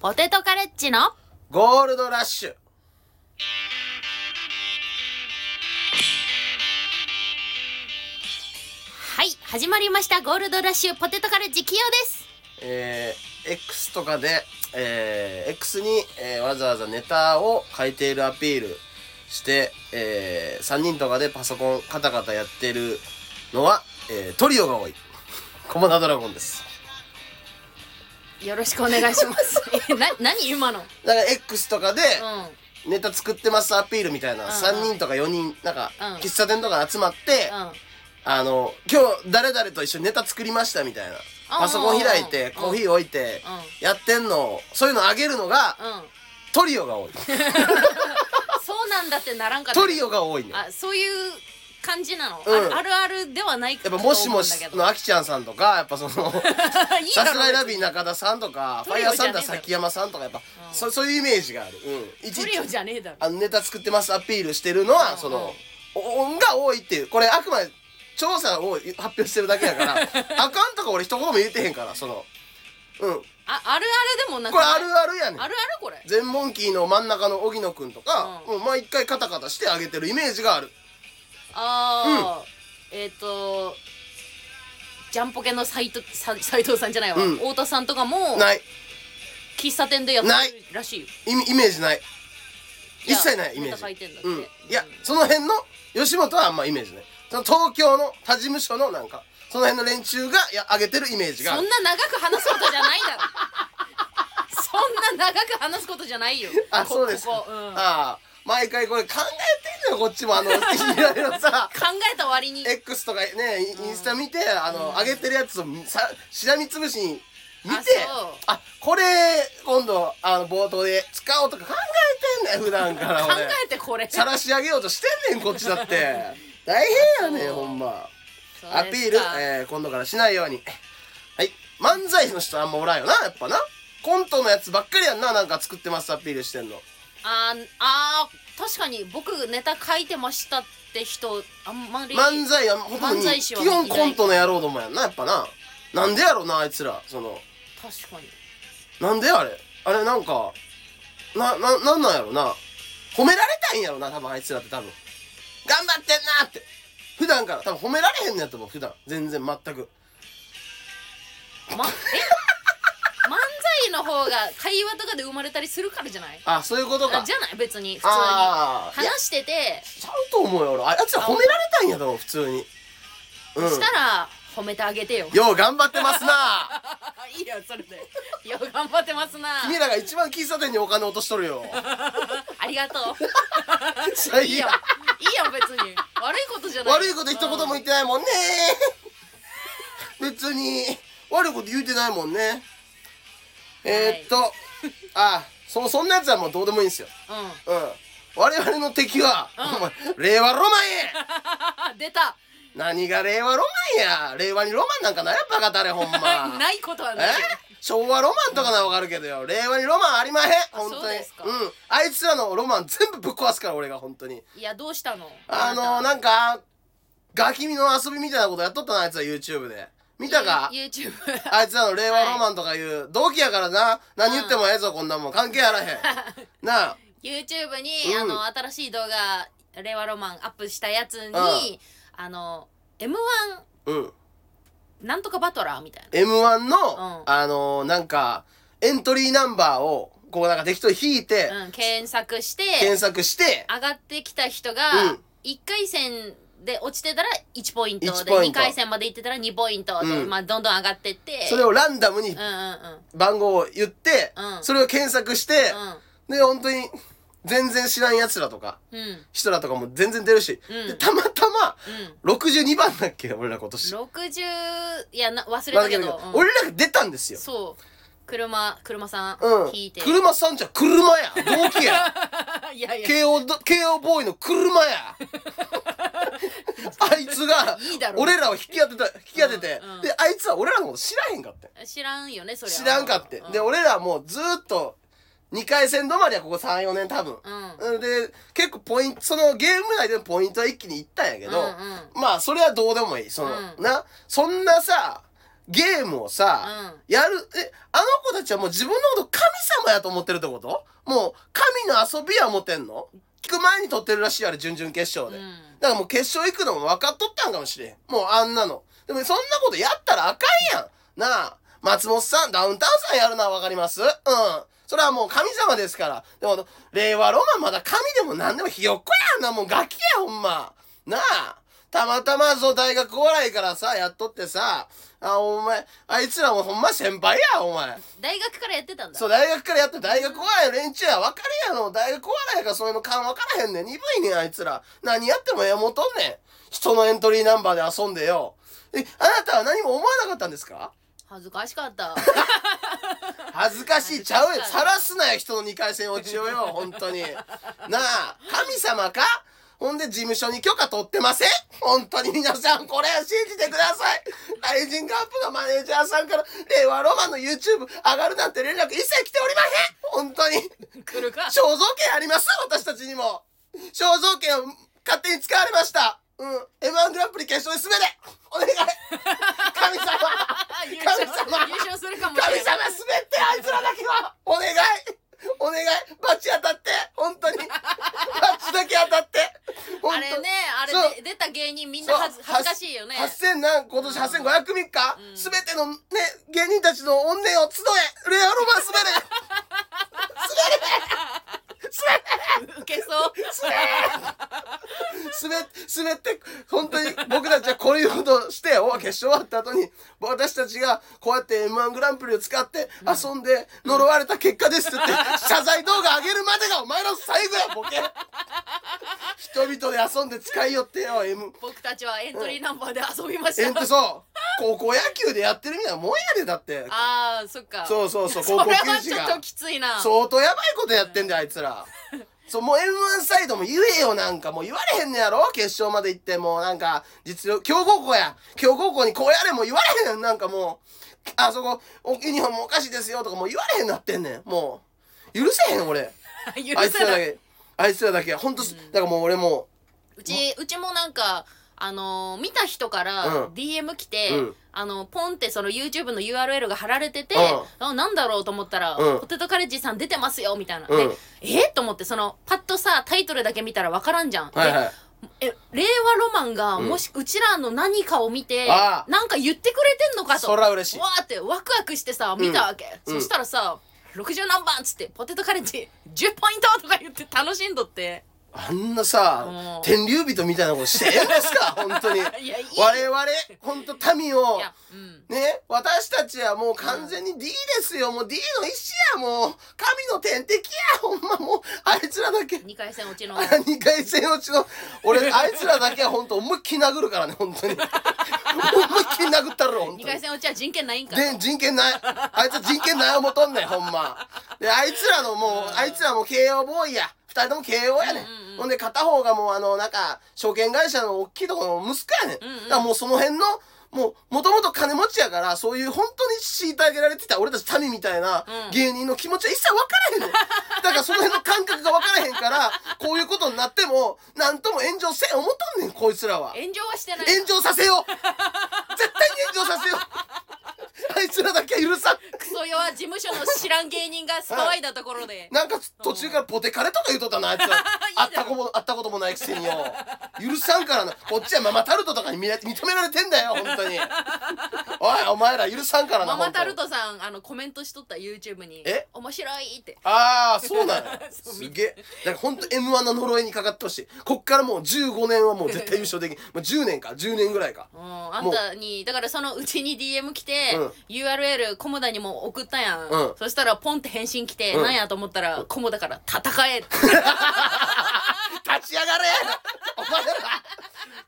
ポテトカレッジのゴールドラッシュ。はい始まりましたゴールドラッシュポテトカレッジキヨですえー、X とかで、えー、X に、えーわざわざネタを書いているアピールして、えー、3人とかでパソコンカタカタやってるのは、えー、トリオが多い。コモダドラゴンです。よろしくお願いします。えな何今の？だから X とかで、うん。ネタ作ってますアピールみたいな、うん3人とか4人、なんか、うん。喫茶店とか集まって、うん。あの、今日誰々と一緒にネタ作りましたみたいな。パソコン開いて、うん。コーヒー置いてうん、やってんのを、そういうのあげるのが、うん。トリオが多い。そうなんだってならんかったトリオが多いね。あそういう感じなの、うんあるあるではないやっぱもしもしのあきちゃんさんとか、やっぱその、いいさすらいラビー中田さんとか、フトリァイヤーオじゃねえだろサンダー崎山さんとか、やっぱ、うんそそういうイメージがある。うん。いちトリオいち、じゃねえだろあの、ネタ作ってますアピールしてるのは、うんその、おが多いっていう、これあくまで調査を発表してるだけやから、あかんとか俺一言も言ってへんから、その、うん。ああるあるでもなくこれあないるあるやねん。あるあるこれ全モンキーの真ん中の荻野くんとか、うんもう毎回カタカタしてあげてるイメージがある。ああ、えっ、とジャンポケの斎藤さ斉藤さんじゃないわ、うん太田さんとかもない。喫茶店でやってないるらしいよイメージない。一切ないイメージ。うん。いや、その辺の、吉本はあんまイメージない。その東京の他事務所のなんか、その辺の連中がや上げてるイメージが。そんな長く話すことじゃないだろ そんな長く話すことじゃないよあ、こそうです。ここ、うん、考ああ、毎回これ考えてよ、こっちも。あの、いろいろさ、えた割に X とかね、インスタ見て、あの、うん上げてるやつをさ、しらみつぶしに見て、あこれ、今度、あの、冒頭で使おうとか考えてんねん、普段から考俺。えてこれ晒し上げようとしてんねん、こっちだって。大変やねん、ほんま。アピール、えー、今度からしないように。はい。漫才の人あんまおらんよな、やっぱな。コントのやつばっかりやんな、なんか作ってますアピールしてんの。あーあー確かに僕ネタ書いてましたって人あんまり漫才はほとんど基本コントの野郎どもやんな、やっぱな。なんでやろな、あいつら。その、確かになんであれ？あれなんか、な、な、なんなんやろな。褒められたいんやろな、多分あいつらって多分。頑張ってんなって。普段から多分褒められへんのやと思う、普段。全然全く。ま、え？漫才の方が会話とかで生まれたりするからじゃない？あ、そういうことか。あじゃない？別に。普通に。あーいや話してて。ちゃうと思うよ、俺。あいつら褒められたいんやと思う、普通に。うん。したら褒めてあげてよ。よう頑張ってますな。いいよそれで。よ頑張ってますな。君らが一番喫茶店にお金落としとるよ。ありがとう。最いいよ悪いいよ。別に。悪いことじゃない。悪いこと一言も言ってないもんね。別に、悪いこと言うてないもんね。えー、っと、あ、そ、そんなやつはもうどうでもいいんですよ。うん。うん。我々の敵は、うん。令和ロマンや。あ 出た。何が令和ロマンや。令和にロマンなんかないやバカたれほんま。ないことはえない昭和ロマンとかならわかるけどよ、令和にロマンありまへん。本当に。そうですか。うん。あいつらのロマン全部ぶっ壊すから俺が本当に。いやどうしたの？あのななんかガキミの遊びみたいなことやっとったなあいつら YouTube で見たか？YouTube あいつらの令和ロマンとかいう同期やからな。何言ってもええぞこんなもん。関係あらへん。なあ。YouTube に、うん。あの新しい動画令和ロマンアップしたやつに、うん。あの M1 うん。なんとかバトラーみたいな。m 1の、うん。あのなんかエントリーナンバーをこうなんか適当に引いて、うん、検索して検索して上がってきた人が、うん。1回戦で落ちてたら1ポイント1で2ポイント。回戦まで行ってたら2ポイントで、うん。まあ、どんどん上がってって。それをランダムにうんうんうん。番号を言って、うん。それを検索して、で本当に全然知らん奴らとかうん。うん人らとかも全然出るし、うん。でたまたまうん。62番だっけ俺ら今年。60いやな忘れたけど、うん。俺らが出たんですよ。そう車車さんうん。引いて、車さんじゃ車や。同期や。いやいや。慶応ど慶応ボーイの車や。あいつがいいだろ。俺らを引き当てた引き当てて、うんうん。であいつは俺らのこと知らへんかって知らんよねそれは。知らんかって、うん。で俺らはもうずーっと2回戦止まりやここ34年多分、うん。うんで結構ポイントそのゲーム内でのポイントは一気にいったんやけど、うんうん。まあそれはどうでもいい。その、うん。なそんなさゲームをさ、うやるえあの子たちはもう自分のこと神様道やと思ってるってこと？もう神の遊びや思ってんの？聞く前に撮ってるらしいよあれ準々決勝で、うん。だからもう決勝行くのも分かっとったんかもしれん。もうあんなの。でもそんなことやったらあかんやん。なあ松本さんダウンタウンさんやるのは分かります？うん。それはもう神様ですから。でも令和ロマンまだ神でも何でもひよっこやんな。もうガキやほんま。なあたまたまそう大学お笑いからさやっとってさあお前あいつらもほんま先輩やお前大学からやってたんだそう、大学からやって大学お笑いの連中や分かるやろ。大学お笑いやからそういうの勘分からへんねん。鈍いねん、あいつら。何やってもええもんとんねん。人のエントリーナンバーで遊んでよ。え、あなたは何も思わなかったんですか？恥ずかしかった 恥ずかしいちゃうよ。晒すなよ、人の二回戦落ちをよ、本当に。なあ、神様か？ほんで事務所に許可取ってません？本当に皆さんこれは信じてください。ライジングアップのマネージャーさんから令和ロマンの YouTube 上がるなんて連絡一切来ておりません。本当に。来るか？肖像権あります？私たちにも。肖像権を勝手に使われました。うん。M1 グランプリ決勝で滑れお願い。神様。優神勝様。優勝するかも神様滑ってあいつらだけは。お願い お願いバチ当たって本当に。バチだけ当たって。本当。あれねあれ出た芸人みんな恥ず恥ずかしいよね。8000何今年8500組か、うん。すべてのね芸人たちの怨念を集え。レアロマン滑れ滑れウケそう。滑れ滑って本当に僕たちはこういうことをしてお決勝終わった後に私たちがこうやって m 1グランプリを使って遊んで呪われた結果ですって言って謝罪動画上げるまでがお前の最後やボケ。人々で遊んで使いよってよ M 僕たちはエントリーナンバーで遊びました。えんとそう高校野球でやってるみたいなもんやでだって。ああそっか。そうそうそう高校球児が。はちょっときついな。相当やばいことやってんだよあいつら。そうもう m 1サイドも言えよなんか。もう言われへんねやろ？決勝まで行っても。うなんか実力強豪校や。強豪校にこうやれも言われへんなんかもうあそこおユニフォームおかしいですよとかもう言われへんなってんねん。もう許せへん俺。許あいつらだけ。あいつらだけ。ほんと、だからもう俺もうちうちもなんかあのー見た人からうん。DM 来て、うん。あのポンってその YouTube の URL が貼られてて、うあなんだろうと思ったら、うん。ポテトカレッジさん出てますよみたいな、うん。でえと思ってそのパッとさタイトルだけ見たら分からんじゃん、はいはい。でえ令和ロマンがうん。もしうちらの何かを見て、なんか言ってくれてんのかと。そら嬉しい。わーってワクワクしてさ見たわけ、うん。そしたらさ60何番っつってポテトカレッジ10ポイントとか言って楽しんどってあんなさうん。天竜人みたいなことしてええんですか？本当に。我々本当民をうん。ね私たちはもう完全に D ですよ。もう D の一種やもう。神の天敵や。ほんまもうあいつらだけ。2回戦落ちの。2回戦落ちの。俺あいつらだけは本当思いっきり殴るからね本当に。思いっきり殴ったる本2当に。回戦落ちは人権ないんかで人権ない。あいつは人権ない思とんねんほんま。であいつらのもうあいつらも慶応ボーイや二人とも慶応やねん、うんうんうん。ほんで片方がもうあのなんか証券会社の大きいところの息子やねん、うんうん。だからもうその辺のもうもともと金持ちやからそういう本当に虐げられてた俺たち民みたいなうん。芸人の気持ちは一切分からへんねん だからその辺の感覚が分からへんからこういうことになっても何とも炎上せん思っとんねんこいつらは。炎上はしてない炎上させよう。絶対に炎上させようあいつらだけは許さん。クソ弱事務所の知らん芸人が騒いだところで。なんか途中からポテカレとか言うとったなあいつら会 ったことも会ったこともないくせによ。許さんからなこっちはママタルトとかに認められてんだよ本当に。おいお前ら許さんからなママタル本トさんあのコメントしとった YouTube に。え？面白いって。ああそうなの すげえ。だから本当 m 1の呪いにかかってほしい。こっからもう15年はもう絶対優勝できん。もう10年か10年ぐらいか。うん、あんたにだからそのうちに DM 来て、うん URL コモダにも送ったやん、うん。そしたらポンって返信来て、うん。なんやと思ったら、コモダから戦え 立ち上がれ。お前ら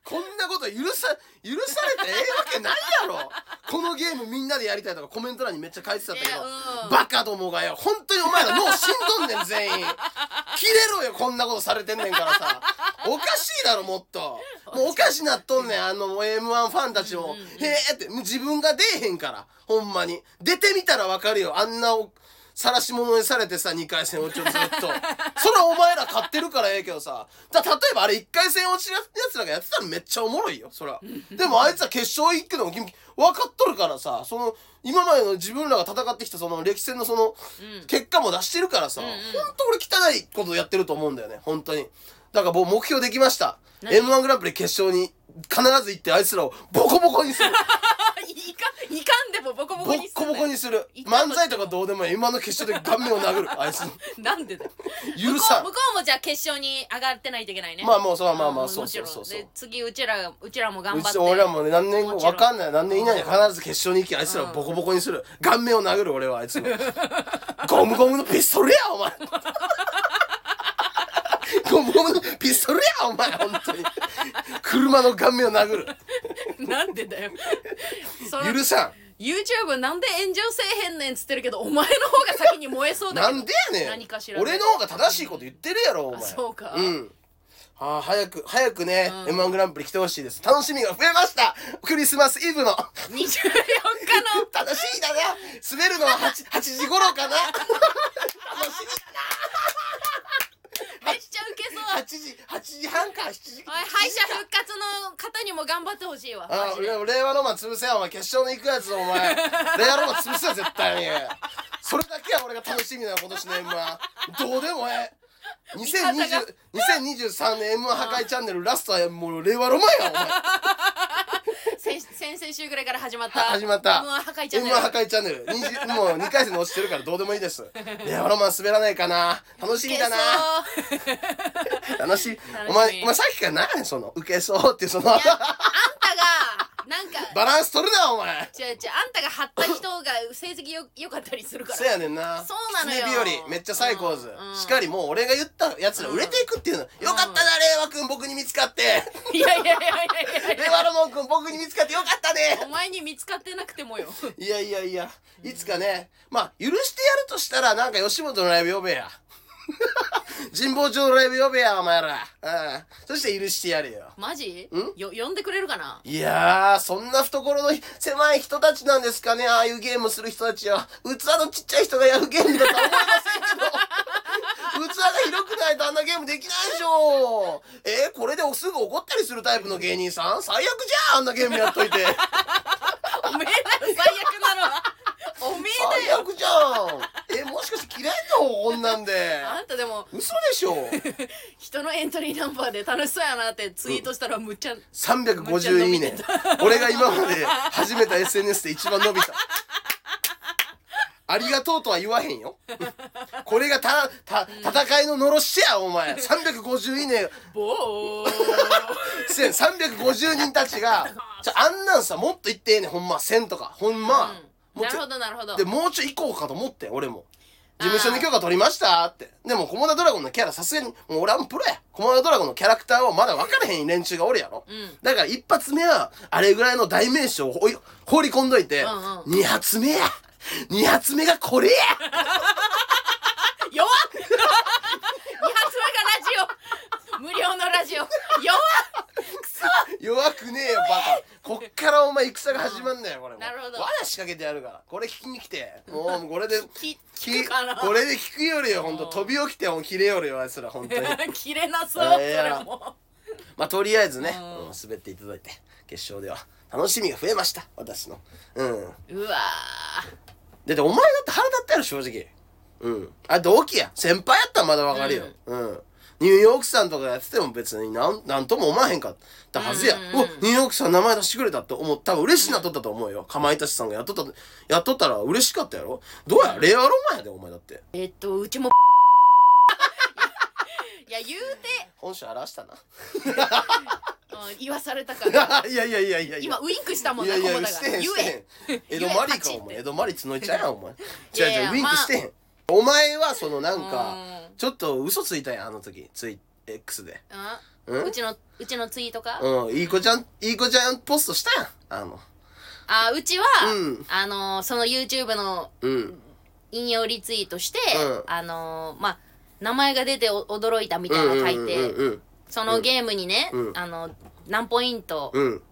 こんなこと許さ許されてええわけないやろ。このゲームみんなでやりたいとかコメント欄にめっちゃ書いてたんだけど、うん。バカどもがよ。本当にお前ら脳死んどんねん全員。切れろよこんなことされてんねんからさ。おかしいだろもっと。もうおかしなっとんねんあの m 1ファンたちも、へえって自分が出えへんから。ほんまに。出てみたらわかるよ。あんなお晒し者にされてさ2回戦落ちをずっと。それはお前ら勝ってるからええけどさ。だ例えばあれ1回戦落ちのやつらがやってたらめっちゃおもろいよそらでもあいつは決勝行くのも君分かっとるからさその今までの自分らが戦ってきたその歴戦のそのうん。結果も出してるからさ、うんうん。本当俺汚いことやってると思うんだよね本当に。だからもう目標できました。何？m 1グランプリ決勝に必ず行ってあいつらをボコボコにする いかいかんでもボコボコにするコボコにする。漫才とかどうでもいい。今の決勝で顔面を殴る。あいつ。なんでだよ。許さん。向こう向こうもじゃあ決勝に上がってないといけないね。まあもうそれはまあまあんそうそうそう。そうで次うちらがうちらも頑張って。俺らもね何年後もちろんわかんない。何年以内に必ず決勝に行きあいつらをボコボコにする。顔面を殴る俺はあいつの。ゴムゴムのピストルやお前ゴムゴムのピストルやお前本当に。車の顔面を殴る。なんでだよ。その許さ YouTube なんで炎上せえへんねんっつってるけどお前の方が先に燃えそうんだけど。なんでやねん。何かしらで俺の方が正しいこと言ってるやろお前。あそうか。うん。はあ、早く、早くね、うん。M1 グランプリ来てほしいです。楽しみが増えました。クリスマスイブの。24日の。楽しみだな。滑るのは 8, 8時頃かな。楽しめっちゃウケそう。み8時8時半か7時。おい敗者復活の方にも頑張ってほしいわ。あマジで。俺令和ロマン潰せよ。お前決勝の行くやつお前。令和ロマン潰せよ絶対に。それだけは俺が楽しみなの今年の M1 どうでもええ。2020 2023年 M1 破壊チャンネルラストはもう令和ロマンやお前先 先々週ぐらいから始まった始まった。M1 破壊チャンネル。M1 破壊チャンネル。20もう2回戦で落ちてるからどうでもいいです令和ロマン滑らないかな。楽しみだな。楽しい。お前お前さっきから何その？受けそうってその。あんたがなんかバランス取るなお前。違う違うあんたが貼った人が成績よ良かったりするから。そやねんな。そうなのよ。狐日和めっちゃサイコーズ、うん。うんしかりもう俺が言ったやつら売れていくっていうの、よかったな令和くん僕に見つかって。いやいやいやいやい令や。和ロマンくん僕に見つかってよかったね。お前に見つかってなくてもよ。いやいやいやいつかね。まあ許してやるとしたらなんか吉本のライブ呼べや神保町のライブ呼べやお前らうんそして許してやれよマジ？ん？よ呼んでくれるかな？いやー、そんな懐の狭い人たちなんですかね、ああいうゲームする人たちは。器のちっちゃい人がやるゲームだとは思いませんけど。器が広くないとあんなゲームできないでしょ。えー、これですぐ怒ったりするタイプの芸人さん？最悪じゃん、あんなゲームやっといて。おめえだよ最最よ悪じゃん。え、もしかして嫌いなのこんなんで。あんたでも嘘でしょ。人のエントリーナンバーで楽しそうやなってツイートしたらむっちゃ350いいね。俺が今まで始めた SNS で一番伸びた。ありがとうとは言わへんよ。これがた、た、戦いののろしや、お前。350いいね。ボーせん、350人たちが、あ、あんなんさ、もっと言ってええねん、ほんま。1000とか。ほんま。もうちょなるほどなるほどで、もうちょい行こうかと思って、俺も。事務所に許可取りましたって。でも、コモダドラゴンのキャラさすがに、もう俺はもうプロや。コモダドラゴンのキャラクターをまだ分からへん連中がおるやろ。うんだから一発目は、あれぐらいの代名詞を放り込んどいて、うんうん二発目や二発目がこれや 弱っ 二発目がラジオ無料のラジオ弱っくそ弱くねえよ、バカ。こっからお前戦が始まんだよ、これ。なるほど罠仕掛けてやるから。これ聞きに来て。もう、これで、聞くかなこれで聞くよりよ、ほんと。うん飛び起きてもう切れよるよ、あいつら、ほんとに。切れなそうそれもまあ、とりあえずね、うんうん滑っていただいて、決勝では。楽しみが増えました、私の。うん。うわだってお前だって腹立ったやろ、正直。うん。あ、同期や。先輩やったらまだわかるよ。うん。ニューヨークさんとかやってても別になん、なんとも思わへんかったはずや。うんうんお、ニューヨークさん名前出してくれたって思った。多分嬉しいなっとったと思うよ。かまいたちさんがやっとった、やっとったら嬉しかったやろどうや、レアロマンやで、お前だって。えっとうちも いや言うて本性荒らしたな。うん言わされたから いやいやいやいや。今ウインクしたもんいやいや、なコモダがしてへん、言え。江戸マリか、お前。江戸マリ角いちゃうやん、お前。違う違う、ウインクしてへん。お前は、そのなんかうん、ちょっと嘘ついたやん、あの時。ツイ、X で。うんうん？うちのうちのツイートか？うん、いい子ちゃん、いい子ちゃんポストしたやん。あの、あうちはうんあのその YouTube のうん。引用リツイートしてうんあのまあ名前が出てお驚いたみたいなの書いてうんうんそのゲームにねうんあの何ポイントうん。うん。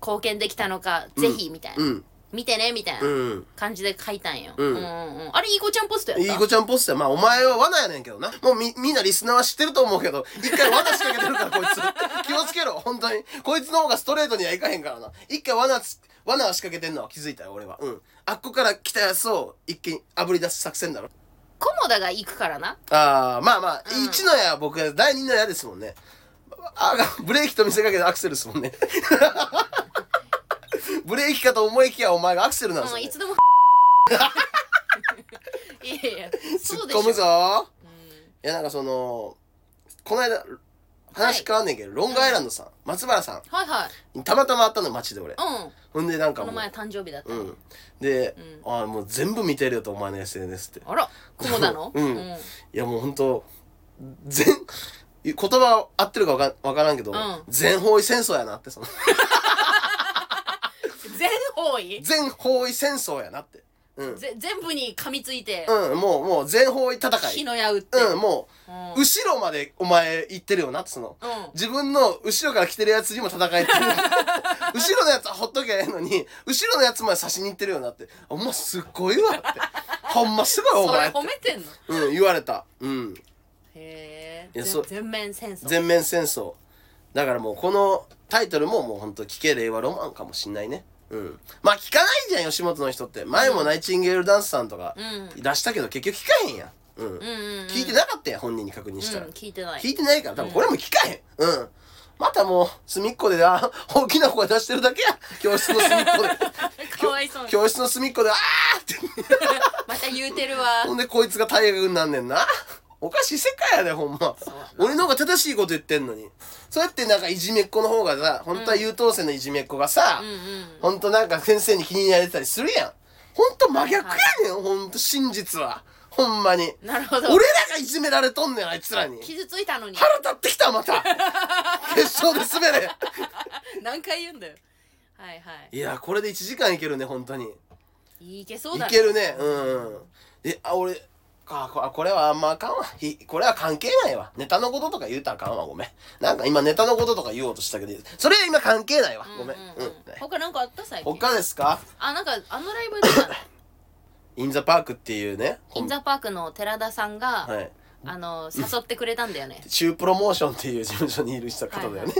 貢献できたのかぜひみたいなうん。見てねみたいなうん。感じで書いたんよ、うん。うんうんうん。あれいい子ちゃんポストやった？いい子ちゃんポストや。まあお前は罠やねんけどな。もうみみんなリスナーは知ってると思うけど 一回罠仕掛けてるからこいつ。気をつけろ本当に。こいつの方がストレートにはいかへんからな。一回罠つ罠を仕掛けてんのは気づいたよ俺は。うん。あっこから来たやつを一気に炙り出す作戦だろ。菰田が行くからな。ああまあまあ、うん。一の矢は僕は第二の矢ですもんね。あブレーキと見せかけてアクセルですもんね ブレーキかと思いきやお前がアクセルなんですよ、ねうんいつでも。いやいや突そうでしょ。っ込むぞ。うん。いやなんかそのこの間話変わんねんけど、ロングアイランドさん、松原さはいはい。んたまたま会ったの街で俺。うん。ほんでなんかもうこの前誕生日だった。の、うん。で、うああもう全部見てるよとお前の SNS って。あら菰田の？うん。いやもうほんと全言葉合ってるかわかわからんけど、ん。全方位戦争やなってその。全方位？全方位戦争やなって。うん、ぜ全部に噛みついて、うん、もうもう全方位戦火いの矢打って、うんもうん。う後ろまでお前行ってるよなその。うん。自分の後ろから来てるやつにも戦えてる 後ろのやつはほっときゃええのに後ろのやつまで刺しに行ってるよなって。お前すっごいわって。ほんますごいおそれ前って。褒めてんの？うん言われた。うん。へえ。いやそう。全面戦争。全面戦争。だからもうこのタイトルももうほんと聞け令和ロマンかもしんないねうん。まあ聞かないじゃん吉本の人って。前もナイチンゲールダンスさんとかうん。出したけど結局聞かへんやん。うん、うんうん、うん、聞いてなかったやん本人に確認したら、うん、聞いてない。聞いてないから。多分これも聞かへん。うん。またもう隅っこであ大きな声出してるだけや教室の隅っこで。かわいそうに。教室の隅っこであーって。また言うてるわ。ほんでこいつが大学になんねんなおかしい世界やでほんま。俺の方が正しいこと言ってんのに。そうやってなんかいじめっ子の方がさ本当は優等生のいじめっ子がさ、うんうんほん。となんか先生に気に入られてたりするやん。ほんと真逆やねんほんと真実は。ほんまに。なるほど。俺らがいじめられとんねんあいつらに。傷ついたのに。腹立ってきたまた。決勝で滑れ。何回言うんだよ。はいはい。いやこれで1時間いけるね本当に。いけそういだね。けるね。うん。えあ俺あここれはあんまあかんわ。ひこれは関係ないわ。ネタのこととか言うたらあかんわ。ごめん。なんか今ネタのこととか言おうとしたけどそれは今関係ないわ。ごめんううん。ん。うん。他なんかあった最近？他ですか？あなんかあのライブ出たのインザパークっていうねインザパークの寺田さんが、はい。あの誘ってくれたんだよね。中プロモーションっていう事務所にいる人方だよね。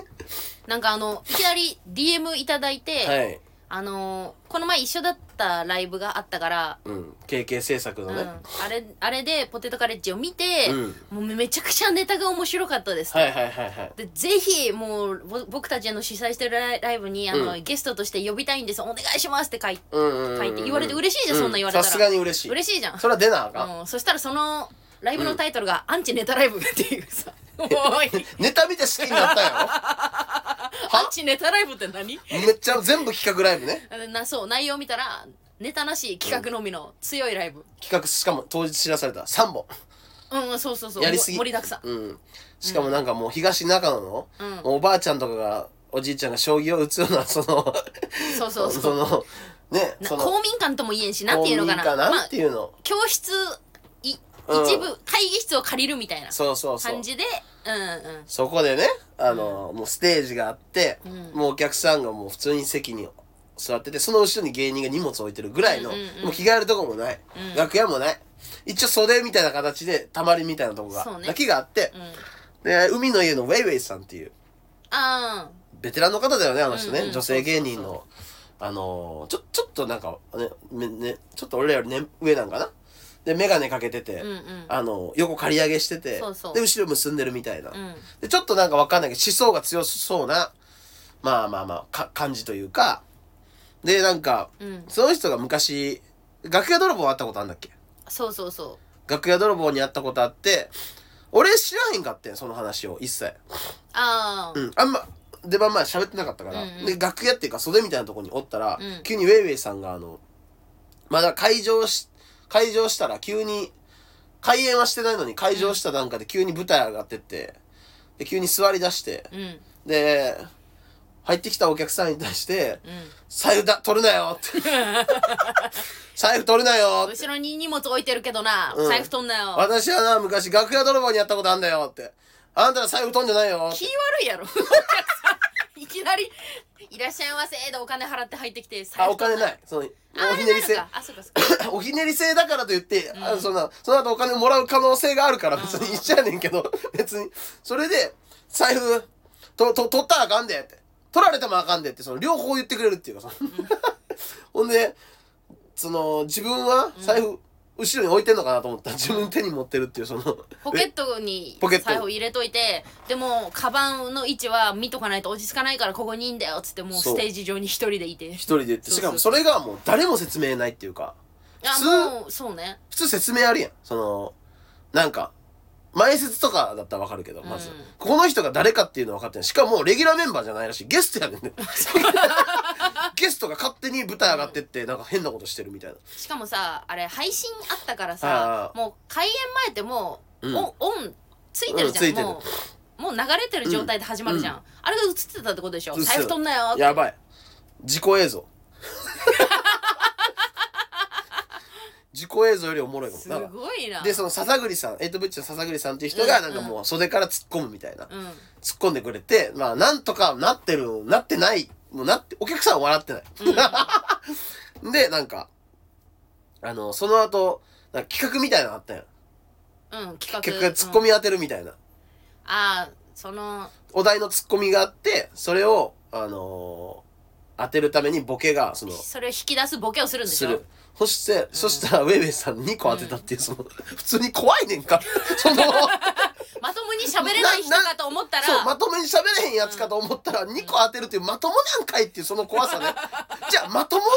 なんかあのいきなり DM いただいて、はいあのこの前一緒だったライブがあったから、うん。KK 制作のうん、ね、あれあれでポテトカレッジを見て、もうめちゃくちゃネタが面白かったです。と、はいはいはいはい。でぜひもうぼ僕たちの主催してるライライブにあの、うん。ゲストとして呼びたいんです。お願いしますって書いうんうんうんうん。書いて言われて嬉しいじゃんそんなん言われたら。さすがに嬉しい。嬉しいじゃん、それは出なあかん、うん、そしたらそのライブのタイトルが「アンチネタライブ」っていうさ ネタ見て好きになったやアンチネタライブって何？ろめっちゃ全部企画ライブね。なそう内容見たらネタなし企画のみの強いライブ。企画しかも当日知らされた。3本。うん、そうそうそう。やりすぎ。も盛りだくさん。うん。しかもなんかもう東中野の、うん。おばあちゃんとかがおじいちゃんが将棋を打つようなそのそうそうそう。そのね公民館とも言えんしなんていうのかな。まあ公民館なんていうの、教室いうん一部会議室を借りるみたいなそうそうそう。感じでうんうん。そこでねあの、もうステージがあって、うん。もうお客さんがもう普通に席に座っててその後ろに芸人が荷物置いてるぐらいの、うんうんうん。もう着替えるとこもない、うん。楽屋もない。一応袖みたいな形でたまりみたいなとこが、そうね。だけがあってう、ん。で海の家のウェイウェイさんっていうあベテランの方だよねあの人ね、うんうん女性芸人のあのーちょちょっとなんかねめねちょっと俺らより、ね、上なんかな？で眼鏡かけてて、うんうん。あの横刈り上げしててで後ろ結んでるみたいな、うん。でちょっとなんかわかんないけど思想が強そうなまあまあまあか感じというかでなんかうん。その人が昔楽屋泥棒あったことあるんだっけ？そうそうそ楽屋泥棒に会ったことあって俺知らへんかってんその話を一切。あうん。あんま出番前喋ってなかったから、うんうん。で楽屋っていうか袖みたいなとこにおったら、うん。急にウェイウェイさんがあのまだ会場し会場したら急に開演はしてないのに会場した段階で急に舞台上がってってで急に座り出してうん。で入ってきたお客さんに対してうん「財布だ取るなよ」って「財布取るなよ」後ろに荷物置いてるけどな、うん。財布取んなよ。私はな昔楽屋泥棒にやったことあんだよってあんたら財布取んじゃないよ気悪いやろ。いきなりいらっしゃいませでお金払って入ってきてあお金ない。いそのあおひねり制。ああそうかそうか。おひねり制だからといって、うん。あそんなその後お金もらう可能性があるから別に一緒やねんけど、別に。それで財布とと取ったらあかんでって。取られてもあかんでってその両方言ってくれるっていうかその ほんでその自分は財布、後ろに置いてんのかなと思った。ら自分手に持ってるっていうその。ポケットにポケット。財布入れといてでもカバンの位置は見とかないと落ち着かないからここにいいんだよっつってもうステージ上に一人でいて。一人で言って。しかもそれがもう誰も説明ないっていうか。あ普通もうそうね。普通説明あるやん。そのなんか前説とかだったらわかるけどまず、うんこの人が誰かっていうの分かってない。しかもレギュラーメンバーじゃないらしい。ゲストやねんね。ゲストが勝手に舞台上がってってなんか変なことしてるみたいな。しかもさあれ配信あったからあさあもう開演前ってもう、うん。オンオンついてるじゃん、うんついてる。もうもう流れてる状態で始まるじゃん、うん。あれが映ってたってことでしょ。映ってた。財布取んなよって。やばい。自己映像自己映像よりおもろいかもすだからごいな。でその笹栗さんエイトブッチの笹栗さんっていう人がうんなんかもう袖から突っ込むみたいな、うん。突っ込んでくれてまあなんとかなってるなってないもうなってお客さんは笑ってない、でなんかあのその後なんか企画みたいなのあったやん。うん企画。企画が突っ込み当てるみたいな、ああそのお題の突っ込みがあってそれをあのー当てるためにボケがそのそれを引き出すボケをするんでしょ？するそして、そしたらウェイウェイさん2個当てたっていうその 普通に怖いねんか。そのまともに喋れない人かと思ったら。そうまともに喋れへんやつかと思ったら2個当てるっていうまともなんかいっていうその怖さね。じゃあまともで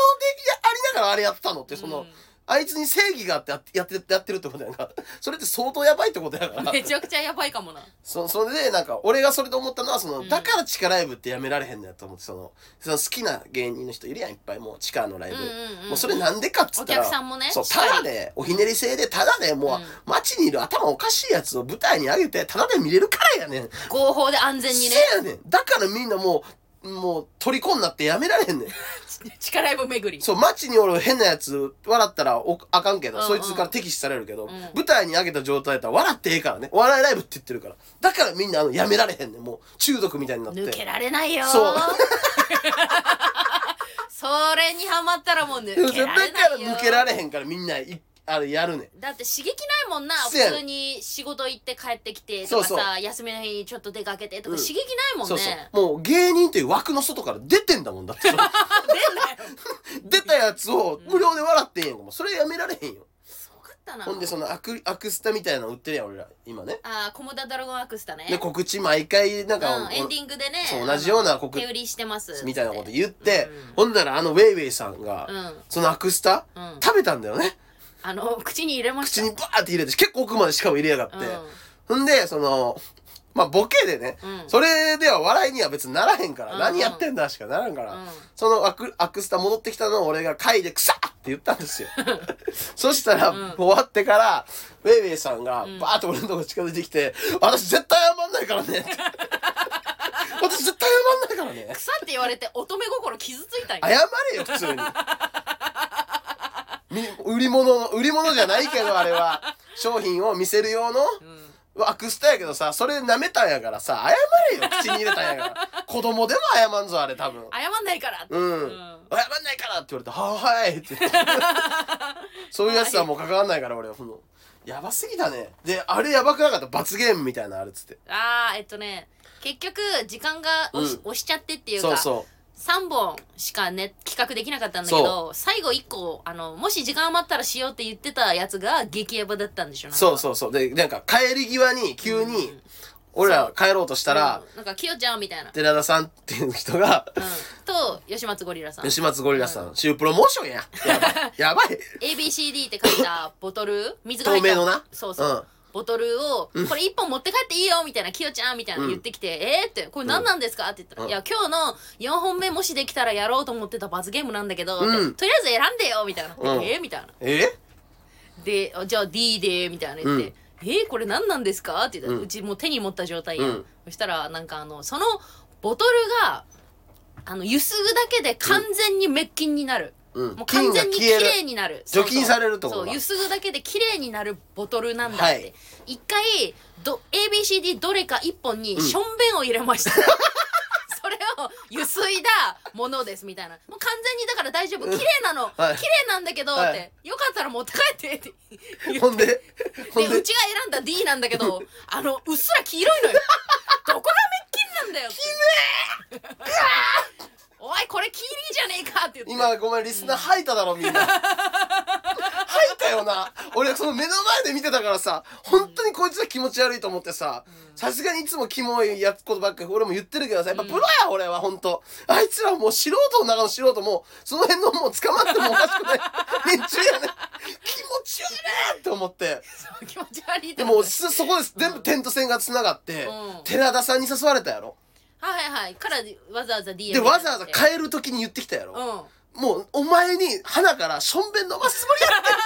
ありながらあれやってたのってその、うんあいつに正義があってやってやってるってことやんか。それって相当やばいってことやから。めちゃくちゃやばいかもな。そそれでなんか俺がそれで思ったのはその、うん。だから地下ライブってやめられへんのやと思ってそのその好きな芸人の人いるやんいっぱいもう地下のライブ、うんうんうんもうそれなんでかっつったらお客さんもね。そうただでおひねり制でただでもう、うん。街にいる頭おかしいやつを舞台に上げてただで見れるからやねん。合法で安全にね。せやねん。だからみんなもうもう虜になってやめられへんねん。力ライブ巡り。そう街におる変なやつ笑ったらおあかんけど、うんうん。そいつから敵視されるけど、ん。舞台に上げた状態だったら笑ってええからねお笑いライブって言ってるから。だからみんなあのやめられへんねん。もう中毒みたいになって。抜けられないよ。そう。それにハマったらもう抜絶けられないよ。抜けられへんからみんないあれやるねん。だって刺激ないもんなせやねん。普通に仕事行って帰ってきてとかさそうそう。休みの日ちょっと出かけてとかうん。刺激ないもんね、そうそう。もう芸人という枠の外から出てんだもんだって 出たやつを無料で笑ってんやん。かもうそれやめられへんよ。すごかったな。ほんでそのアクアクスタみたいなの売ってるやん俺ら。今ね。ああコモダドラゴンアクスタね。で告知毎回なんか、うん、エンディングでねそう同じような告手売りしてますみたいなこと言って、うん。ほんならあのウェイウェイさんが、うん。そのアクスタ、うん。食べたんだよねあの口に入れました。口にバーって入れて結構奥までしかも入れやがって、うん。ほんでそのまあボケでね、うん。それでは笑いには別にならへんから、うん何やってんだしかならんから、うん。そのアクアクスタ戻ってきたのを俺が嗅いで「くさっ!」って言ったんですよ。そしたら、ん。終わってからウェイウェイさんがん。バーッと俺のとこ近づいてきて「私絶対謝んないからね」っ て私絶対謝んないからね。草って言われて乙女心傷ついたんや。謝れよ普通に。み売り物の売り物じゃないけどあれは。商品を見せる用のうん。アクスタやけどさそれ舐めたんやからさ謝れよ。口に入れたんやから。子供でも謝んぞあれ多分。謝んないからうん、うん。謝んないからって言われて「はーはい」って言って。そういうやつはもう関わんないから俺は。そのやばすぎだね。であれやばくなかった？罰ゲームみたいなのあるっつって。ああえっとね結局時間が押し,、うん。押しちゃってっていうかそうそ3本しかね企画できなかったんだけど最後1個あのもし時間余ったらしようって言ってたやつが激ヤバだったんでしょうそううそうそう。でなんか帰り際に急にうん。俺ら帰ろうとしたら、なんかきよちゃんみたいな、うん、寺田さんっていう人がと吉松ゴリラさん。吉松ゴリラさん、シュープロモーションや。やばい。い ABCD って書いたボトル？水が入透明のな。そうそう、うんボトルを、これ1本持って帰っていいよみたいな、きよちゃんみたいな言ってきて、えーって、これ何なんですか？って言ったら、うん。いや、今日の4本目もしできたらやろうと思ってた罰ゲームなんだけど、とりあえず選んでよみたいな。うん。えーみたいな。え？で、あじゃあ D で、みたいな言って、えーこれ何なんですか？って言ったら、ううんちもう手に持った状態やん。そしたら、なんかあの、そのボトルが、あの、ゆすぐだけで完全に滅菌になる。うん。もう完全に綺麗になる。除菌されるってことかそう。そうゆすぐだけで綺麗になるボトルなんだって、はい。一回ど ABCD どれか一本にん。しょんべんを入れました、それゆすいだものですみたいな。もう完全にだから大丈夫。綺麗なの、はい。綺麗なんだけどって、はいよかったら持って帰ってって言って。ほんで？ほんで？でうちが選んだ D なんだけど あのうっすら黄色いのよ。どこがめっきりなんだよ きめおいこれ黄色いじゃねえかって言って。今ごめんリスナー吐いただろみんな。吐いたよな。俺その目の前で見てたからさ本当にこいつは気持ち悪いと思ってささすがにいつもキモいやつことばっかり俺も言ってるけどさやっぱプロや俺は本当。あいつらもう素人の中の素人もうその辺のもう捕まってもおかしくない。連中やね。気持ち悪いって思って。気持ち悪いでもそこです。全部テント線がつながって、うん。寺田さんに誘われたやろはいはい。はいからわざわざ DM でわざわざえ帰る時に言ってきたやろ、うん。もうお前に鼻からしょんべん飲ますつもりやって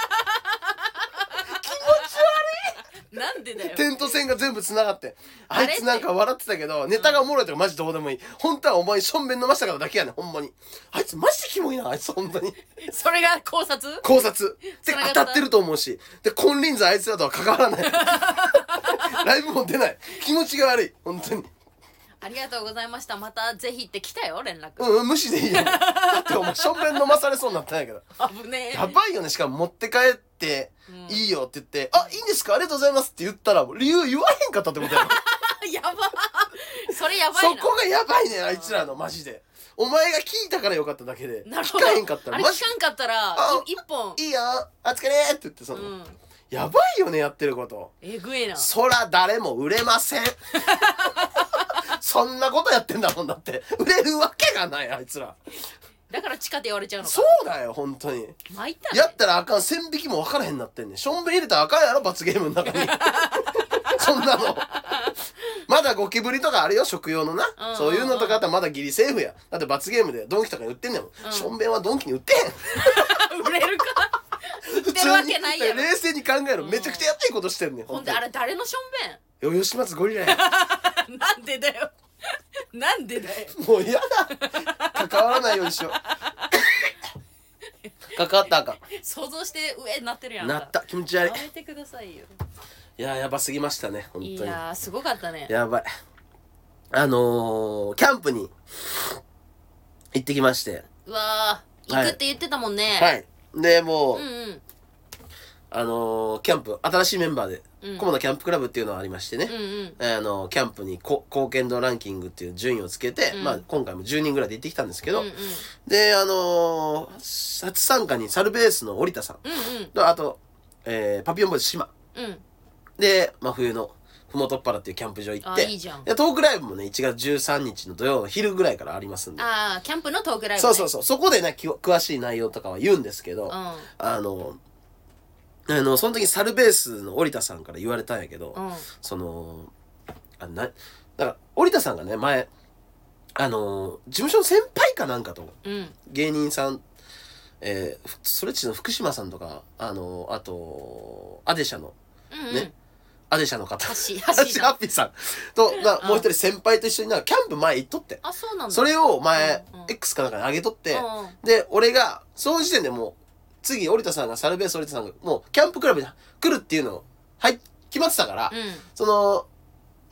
なんでだよ。テント線が全部つながって。あいつなんか笑ってたけどネタがおもろいとかマジどうでもいい。本当はお前にしょんべん飲ましたからだけやねんほんまに。あいつマジでキモいなあいつ本当に。それが考察？考察。で当たってると思うし。で金輪際あいつらとは関わらない。ライブも出ない。気持ちが悪い。本当にありがとうございました。またぜひって来たよ連絡。うんうん無視でいいよ。だってお前しょんべん飲まされそうになったんやけど。危ねえ。やばいよね。しかも持って帰ってうん。いいよって言って「あいいんですか？ありがとうございます」って言ったら理由言わへんかったってことや。ろ やば。それやばそいな。こがやばいねんあいつらのマジで。お前が聞いたからよかっただけで。なるほど。聞かへんかったらマジあれ聞かんかったらあい一本。いいよお疲れって言ってそうの、ん。やばいよねやってること。えぐえな。そら誰も売れません そんなことやってんだもんだって。売れるわけがないあいつら。だから地下って言われちゃうのか。そうだよ本当に。参ったね。やったらあかん線引きも分からへんなってんねん。しょんべん入れたらあかんやろ罰ゲームの中に。そんなの。まだゴキブリとかあるよ食用のな、うんうんうん。そういうのとかあったらまだギリセーフや。だって罰ゲームでドンキとかに売ってんねんもん、うん。しょんべんはドンキに売ってへん。売れるか。売ってるわけないやろ。冷静に考えろ。うんめちゃくちゃやばいことしてんねんほんであれ誰のしょんよ吉松ゴリラや。なんでだよ。なんでだよ。もう嫌だ。関わらないようにしよう。関わったらあか想像して上になってるやん。んなった。気持ち悪い。やめてくださいよ。いややばすぎましたね。本当に。いやーすごかったね。やばい。あのー、キャンプに行ってきまして。うわー行くって言ってたもんね。はい。でもう、うんうん。あのー、キャンプ新しいメンバーでうん。コモダキャンプクラブっていうのがありましてね、うんうん。あのキャンプにこ貢献度ランキングっていう順位をつけて、うん。まあ、今回も10人ぐらいで行ってきたんですけど、うんうん。であのー初参加にサルベースの織田さん。うんとあと、えーパピヨンボーイズ島。うん。うんで真冬のふもとっぱらっていうキャンプ場行ってあいいじゃん。でトークライブもね1月13日の土曜の昼ぐらいからありますんで。ああキャンプのトークライブ、ね、そうそうそう。そこでねき詳しい内容とかは言うんですけど、うん。あのあのその時にサルベースの織田さんから言われたんやけど、うん。そのあなだから織田さんがね前あの事務所の先輩かなんかとうん。芸人さんえー、ストレッチの福島さんとかあのあとアデシャのうんうん。ねアデシャの方。ハッシーハッピーさん。となもう一人先輩と一緒になキャンプ前行っとって。あそうなんだ。それを前、うんうん。X かなんかに上げとって、うんうん。で俺がその時点でもう次織田さんがサルベース織田さんがもうキャンプクラブに来るっていうのをはい決まってたから、うん。その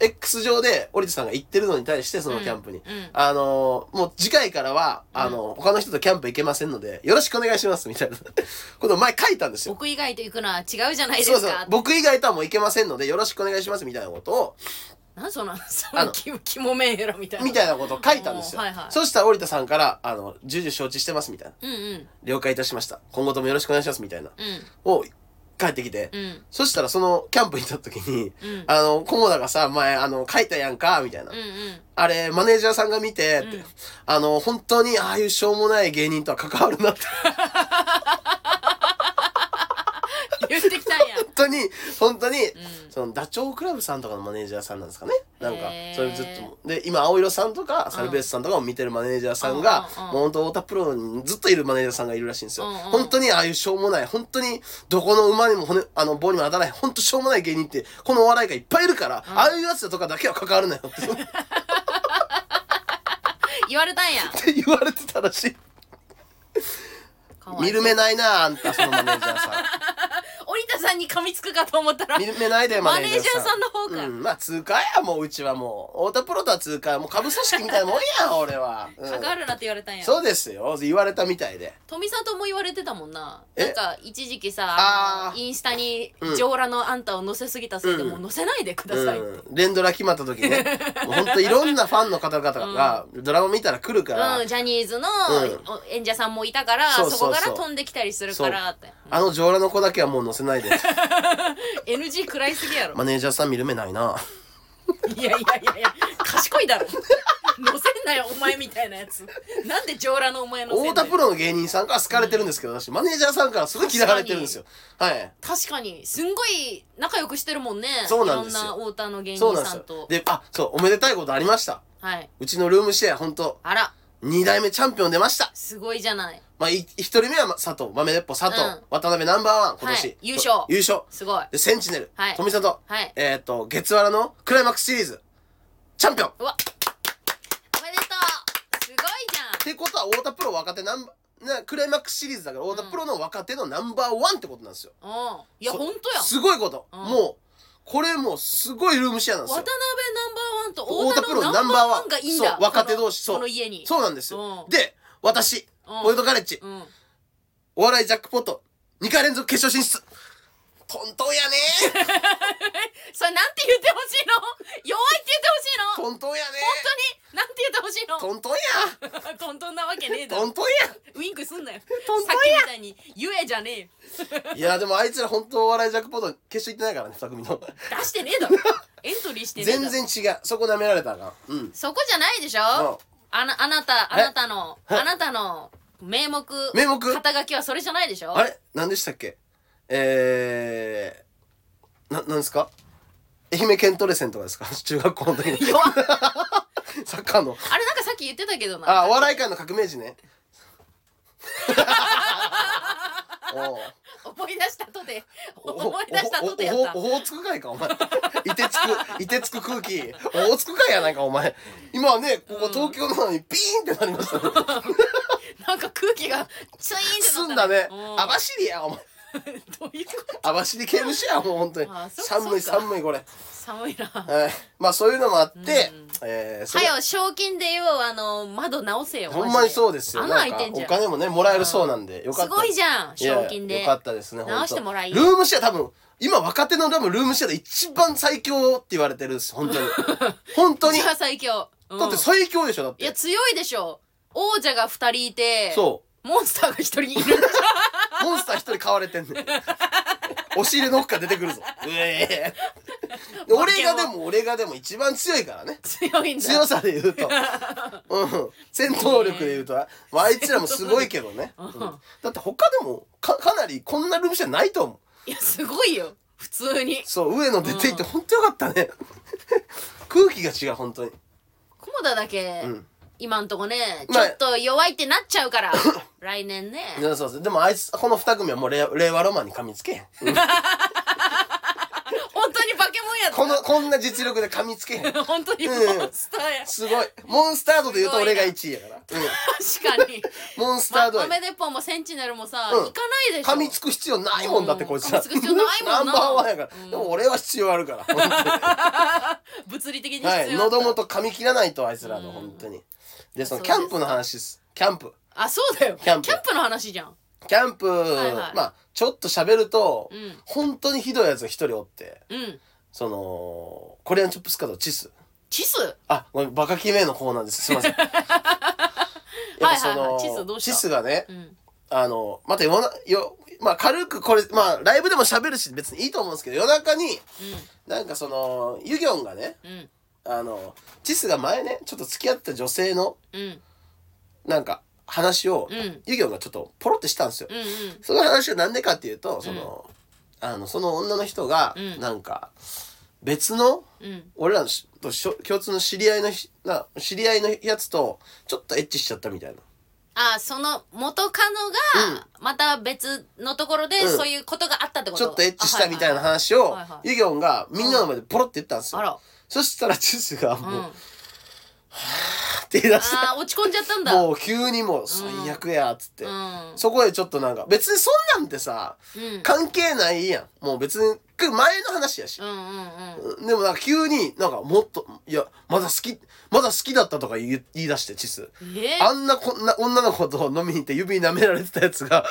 X 上で織田さんが行ってるのに対してそのキャンプに、うんあのーもう次回からは、あの他の人とキャンプ行けませんのでよろしくお願いしますみたいな。ことを前書いたんですよ。僕以外と行くのは違うじゃないですか。そうそう。僕以外とはもう行けませんのでよろしくお願いしますみたいなことをなんその そあののキモキモメンヘラみたいな。みたいなことを書いたんですよ、はいはい。そしたら織田さんからあの重々承知してますみたいな。うんうん。了解いたしました。今後ともよろしくお願いしますみたいな。うん。を帰ってきて、うん。そしたらそのキャンプに行った時に、うん。あの、コモダがさ、前、あの、書いたやんか、みたいな。うんうん。あれ、マネージャーさんが見て、ってうん。あの、本当に、ああいうしょうもない芸人とは関わるなって、言ってきたんや本当に、本当に、うんその、ダチョウ倶楽部さんとかのマネージャーさんなんですかね。なんかそれずっと、で、今、青色さんとか、サルベースさんとかを見てるマネージャーさんが、もう本当、太田プロにずっといるマネージャーさんがいるらしいんですよ。本当に、ああいうしょうもない、本当に、どこの馬にも骨、あの、棒にも当たらない、本当しょうもない芸人って、このお笑いがいっぱいいるから、ああいうやつとかだけは関わるなよって。言われたんやって言われてたらしい。見る目ないなあんた、そのマネージャーさん。織田さんに噛みつくかと思ったら見めないでマネージャーさん。の方か、うん、まあ通貨やもううちはもう太田プロとは通貨やもう株組織みたいなもんやん俺は、うん。関わるなって言われたんや。そうですよ。言われたみたいで。富里も言われてたもんな。え？なんか一時期さあー。インスタにうん上裸のあんたを載せすぎたせいで、うん。もう載せないでください、うん、連ドラ決まった時ね。もうほんといろんなファンの方々がドラマ見たら来るから、うん、ジャニーズのうん。お演者さんもいたから、そうそうそう。そこから飛んできたりするからって。あの上裸の子だけはもう載せないで。NG 食らいすぎやろ。マネージャーさん見る目ないな。いやいやいやいや賢いだろ。載せんなよお前みたいなやつ。なんで上裸のお前の太田プロの芸人さんから好かれてるんですけど、私マネージャーさんからすごい嫌われてるんですよ。はい。確かに。すんごい仲良くしてるもんね。そうなんですよ。いろんな太田の芸そうなんですよ。人さんとであそうおめでたいことありました。はい。うちのルームシェア本当あら。2代目チャンピオン出ました。すごいじゃないまあ、い一人目はま佐藤。豆鉄砲佐藤、うん。渡辺ナンバーワン今年、はい。優勝。優勝。すごい。でセンチネル、はい。富里、はい。えっ、と月原のクライマックスシリーズ。チャンピオン。っうわ。おめでとう。すごいじゃん。てことは太田プロ若手ナンバなクライマックスシリーズだから太田プロの若手のナンバーワンってことなんですよ、うん。いやそほんとやん。すごいこと、うん。もうこれもうすごいルームシェアなんです渡よ辺ナンバーワンと太田プロ太田ののナンバーワンがいいんだ。そう若手同士。そう。この家に。そうなんですよ、うん。で私うんポイントカレッジ、うん。お笑いジャックポット。2回連続決勝進出。トントンやね。それなんて言ってほしいの？弱いって言ってほしいの？本トントンやね。当に？なんて言ってほしいの？トントンや。トントンなわけねえだろ。トントンウインクすんなよ。トントンさっきみたいに言えじゃねえいやでもあいつら本当お笑いジャックポット決勝行ってないからね2組の。出してねえだろ。エントリーしてねえ全然違う。そこ舐められたらあかん。うん。そこじゃないでしょ？そうあなあなたあなたのはいあなたの名目名目？肩書きはそれじゃないでしょ？あれ？何でしたっけ？えー、ななんですか？愛媛県トレセンとかですか？中学校の時に。弱っ。サッカーの。あれなんかさっき言ってたけどな。あお笑い界の革命児ね。おう思い出したとてお思い出したとてやった。おおおおつくかいかお前いてつくいてつく空気おおつくかいやないかお前今はねここ東京なのにピーンってなりましたねなんか空気がツイーンってなったすんだねうん網走やお前 どういうこと？網走刑務所やもう本当に。寒いそっか。寒いこれ。寒いな。はいまあそういうのもあってうん。えーそれはよ賞金でよあの窓直せよほんまにそうですよ。穴開いてんじゃん。金もねもらえるそうなんでよかった。すごいじゃんいや賞金で。よかったですね直してもらい。ルームシェア多分今若手の多分ルームシェアで一番最強って言われてるんです本当に。本当に。じゃあ最強、うん。だって最強でしょだって。いや強いでしょ。王者が2人いて。そうモンスターが1人いる モンスター一人買われてんねん。お尻の奥から出てくるぞ。うえー俺がでも、俺がでも一番強いからね。ょ強いんだ強さで言うと。うん。戦闘力で言うと、まあ、あいつらもすごいけどね。うんうんだって他でもか、かなりこんなルームシェアないと思う。いやすごいよ普通にそう、上野出ていって本当よかったね。空気が違う、本当に。菰田だけ、うん。今んとこねちまあょっと弱いってなっちゃうから。来年ね。そうそう。でもあいつ、この二組はもう令令和ロマンに噛みつけへん。う ん本当に化け物やった。この、こんな実力で噛みつけへん。本当にモンスターや、すごい。モンスタードで言うと俺が1位やから。うん。確かに。モンスタード豆鉄砲もセンチネルもさ、うかないでしょ。噛みつく必要ないもんだってうんこいつら噛みつく必要ないもんな。ナンバーワンやから、うん。でも俺は必要あるから本物理的に必要だった。喉元噛み切らないとあいつらのうん本当にでそのキャンプの話です。キャンプ。あそうだよ。キャンプ。の話じゃん。キャンプ、いはい。まあちょっと喋ると、うん。本当にひどいやつが一人おってうん。そのコリアンチョップスカードチス。チス？あごめんバカキメのコーナーです。すいません。やっぱそはいはい。はのいチスどうした？チスがねうん。あのまた夜なよまあ軽くこれまあライブでも喋るし別にいいと思うんですけど夜中になんかそのユギョンがねうんうんあのチスが前ねちょっと付き合った女性のうん。なんか話を、うん。ユギョンがちょっとポロってしたんですよ、うんうん。その話はなんでかっていうとその、あのその女の人がうん。なんか別のうん。俺らのしとしょ共通の知り合いのひな知り合いのやつとちょっとエッチしちゃったみたいな。あその元カノがまた別のところでうん。そういうことがあったってこと？ちょっとエッチしたみたいなあ話をはいはい。はいユギョンがみんなの前でポロって言ったんですよ、あらそしたらチスがうもう、ん。って言い出して。あー落ち込んじゃったんだ。もう急にもう最悪やっつって、うん。そこでちょっとなんか別にそんなんてさうん。関係ないやん。もう別に前の話やし。う、んうんうん。でもなんか急になんかもっといやまだ好きまだ好きだったとか言い言い出してチス。え？あんなこんな女の子と飲みに行って指舐められてたやつが。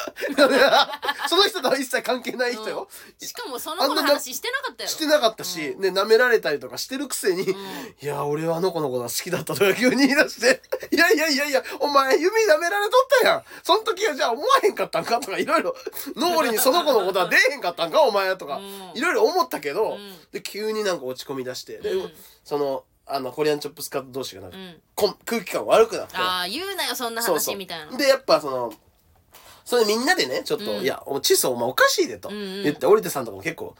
その人とは一切関係ない人よ、しかもその子の話してなかったよしてなかったし、うね舐められたりとかしてるくせに、いや俺はあの子のことが好きだったとか急に言い出して。いやいやいやいやお前指舐められとったやん。その時はじゃあ思わへんかったんかとかいろいろ脳裏にその子のことは出えへんかったんかお前とかうん。いろいろ思ったけど、うん。で急になんか落ち込み出して。で、うん。そのあのコリアンチョップスカット同士がなんか、うん。こん空気感悪くなって。ああ言うなよそんなそうそう。話みたいな。でやっぱそのそれみんなでねちょっと「うん。いやお前チスお前おかしいで」と。うんうん。言って折手さんとかも結構。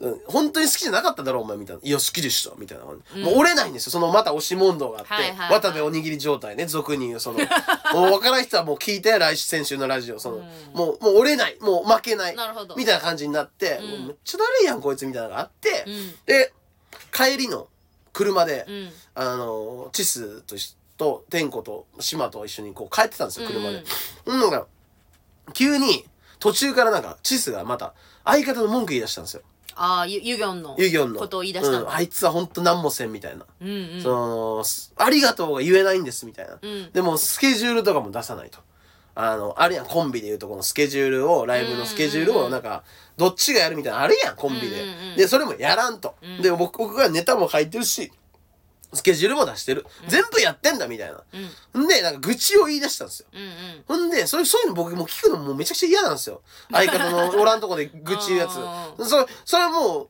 うん本当に好きじゃなかっただろお前みたいな「いや好きでした」みたいな、もう折れないんですよ。そのまた押し問答があって、はいはいはい。渡部おにぎり状態ね俗に言うその もう分からん人はもう聞いて来週先週のラジオその、うん。もうもう折れないもう負けないなるほど。みたいな感じになって、うん。もうめっちゃだるいやんこいつみたいなのがあって、うん。で帰りの車で、うんあのチスとしと天子と島と一緒にこう帰ってたんですよ車で。うん、なんか急に途中からなんかチスがまた相方の文句言い出したんですよ。ああユユギョンのユギョンの。ことを言い出したうんあいつは本当何もせんみたいな。うんうんそのすありがとうが言えないんですみたいな。うんでもスケジュールとかも出さないと。あの、あるやん、コンビでいうとこのスケジュールを、ライブのスケジュールを、なんか、どっちがやるみたいなのあるやん、コンビで。で、それもやらんと。うんで、僕、僕がネタも書いてるし、スケジュールも出してる。全部やってんだ、みたいな。うんんで、なんか愚痴を言い出したんですよ。うんうんほんで、そういう、そういうの僕もう聞くのもうめちゃくちゃ嫌なんですよ。相方のおらんとこで愚痴言うやうつ。それ、それもう、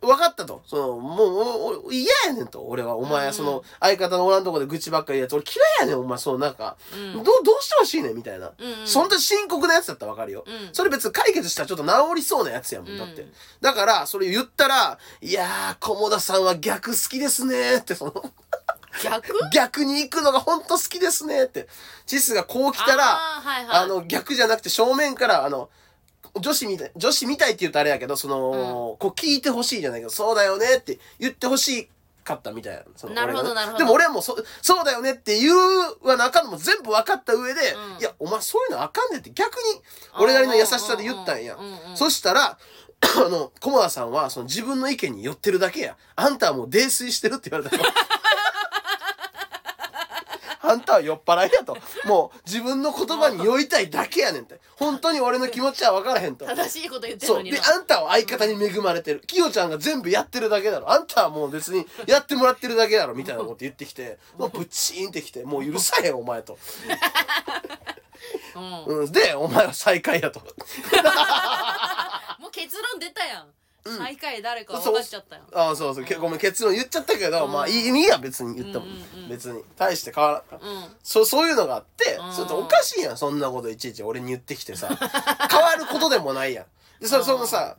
分かったと。その、もう嫌やねんと。俺は、お前、うんその、相方のおらんとこで愚痴ばっかり言うやつ。俺嫌いやねん、お前、そう、なんか、うんどう、どうしてほしいねん、みたいな。そんな深刻なやつだったら分かるよ。うんそれ別に解決したらちょっと治りそうなやつやもん、だって。うんだから、それ言ったら、いやー、菰田さんは逆好きですねって、その、逆？逆に行くのが本当好きですねって。チスがこう来たら、あーはいはいあの、逆じゃなくて正面から、あの、女子みたい、女子みたいって言うとあれやけど、その、こう聞いてほしいじゃないけど、そうだよねって言ってほしかったみたいな。そのなるほどなるほどでも俺はもうそ、そうだよねって言うはなあかんのも全部分かった上で、うんいや、お前そういうのあかんねんって逆に、俺なりの優しさで言ったんや。そしたら、あの、駒田さんは、その自分の意見に寄ってるだけや。あんたはもう泥酔してるって言われたの。あんたは酔っ払いやと。もう自分の言葉に酔いたいだけやねんって。本当に俺の気持ちは分からへんと。正しいこと言ってるそう。のにな、であんたは相方に恵まれてる。きよちゃんが全部やってるだけだろ。あんたはもう別にやってもらってるだけだろ。みたいなこと言ってきて、もうブチーンってきて、もう許さへん、お前と。うんうん。で、お前は最下位やと。もう結論出たやん、最下位誰か分かっちゃったよああ、そうそう。けごめん、結論言っちゃったけど、うんまあいいいいや、別に言っても。うんうんうん別に。大して変わらん。うんそう、そういうのがあってう、んそれっておかしいやん、そんなこといちいち俺に言ってきてさ。変わることでもないやん。で、そうんそのさ、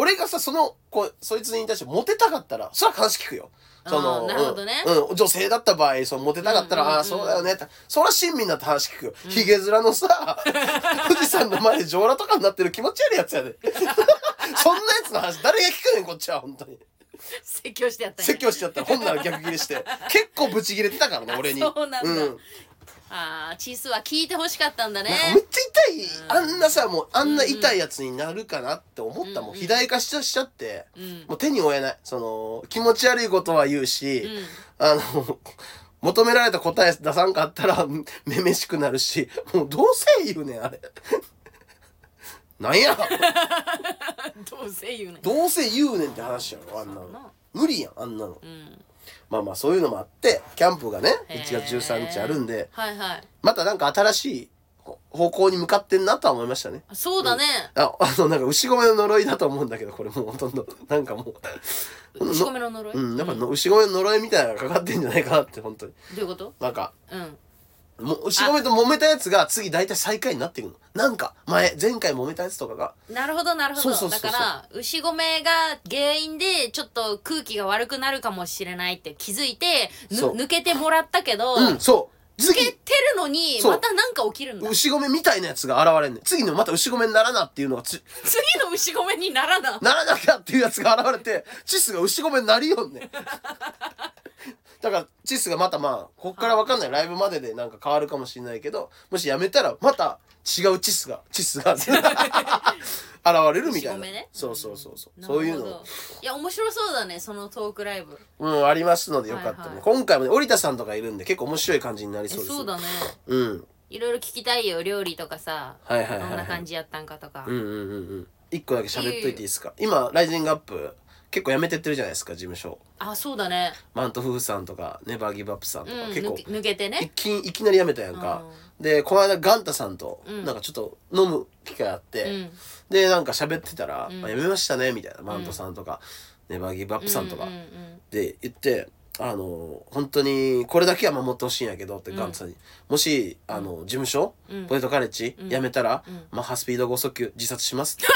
俺がさ、その、こう、そいつに対してモテたかったら、それは話聞くよ。その、うんなるほどねうん、うん女性だった場合、そのモテたかったら、ああ、そうだよねって。そら親身になって話聞くよ。ヒゲ面のさ、富士山の前で上裸とかになってる気持ち悪いやつやで。そんなやつの話、誰が聞くねん、こっちは、本当に。説教してやったんや説教しちゃったら、ほんなら逆ギレして。結構ブチギレてたからね、俺に。そうなんだうん。ああチスは聞いてほしかったんだね。なんかめっちゃ痛い、うん。あんなさもうあんな痛いやつになるかなって思ったもん、うんうん肥大化しちゃしちゃって、うん。もう手に負えない。その気持ち悪いことは言うし、うん。あの 求められた答え出さんかったら めめしくなるしもうどうせ言うねんあれ。なんや。どうせ言うねどうせ言うねんって話やろあんなの。無理やんあんなの。うんまあまあそういうのもあってキャンプがねへー。1月13日あるんではいはい。またなんか新しい方向に向かってんなとは思いましたね。あそうだね、あ、あの、なんか牛込の呪いだと思うんだけど、これもうほとんど、なんかもう、牛込の呪い、うん、やっぱどの牛込の呪いみたいなのがかかってんじゃないかなって、本当に。ういうこと？なんか、うんもう牛込と揉めたやつが次大体最下位になっていくの。なんか、前、前回揉めたやつとかが、なるほどなるほどそうそうそうそうだから牛込が原因でちょっと空気が悪くなるかもしれないって気づいてぬそう抜けてもらったけど、うん、そう。次、抜けてるのにそうまたなんか起きるんだ牛込みたいなやつが現れんねん。次のまた牛込にならなっていうのがつ、次の牛込にならなならなきゃっていうやつが現れて、チスが牛込になりよんねん。だからチスがまたまあこっから分かんない。ライブまででなんか変わるかもしれないけどもしやめたらまた違うチスがチスが 現れるみたいな、ね。そうそうそうそう。なそういうの。いや面白そうだねそのトークライブ。うんありますのでよかったら、ね。はいはい。今回もね織田さんとかいるんで結構面白い感じになりえそうです。そうだね。うん。いろいろ聞きたいよ料理とかさはいはいはいはい。どんな感じやったんかとか。うんうんうんうん。一個だけ喋っといていいですか？今ライジングアップ結構やめてってるじゃないですか事務所。あそうだね。マント夫婦さんとかネバーギブアップさんとか、うん結構。抜け抜けていねきいきなり辞めたやんか、でこの間ガンタさんとうんなんかちょっと飲む機会あって、うん。でなんか喋ってたら「ん。あ辞めましたね」みたいなマントさんとか、ネバーギブアップさんとか、うんうんうんで言ってあの本当にこれだけは守ってほしいんやけどってガンタさんに、もしあの事務所、うん。ポテトカレッジ、ん。辞めたら、うん。マッハスピード剛速球自殺します。っ て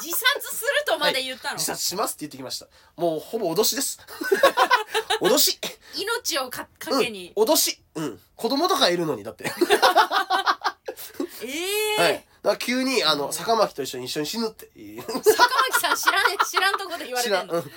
自殺するとまで言ったの、自殺しますって言ってきました。もうほぼ脅しです。脅し。命をかかうん。けに、脅し。うん。子供とかいるのにだって。ええはい。だから急に、あの、坂巻と一緒に一緒に死ぬって。坂巻さん知らん知らんとこで言われ。てんの？うん。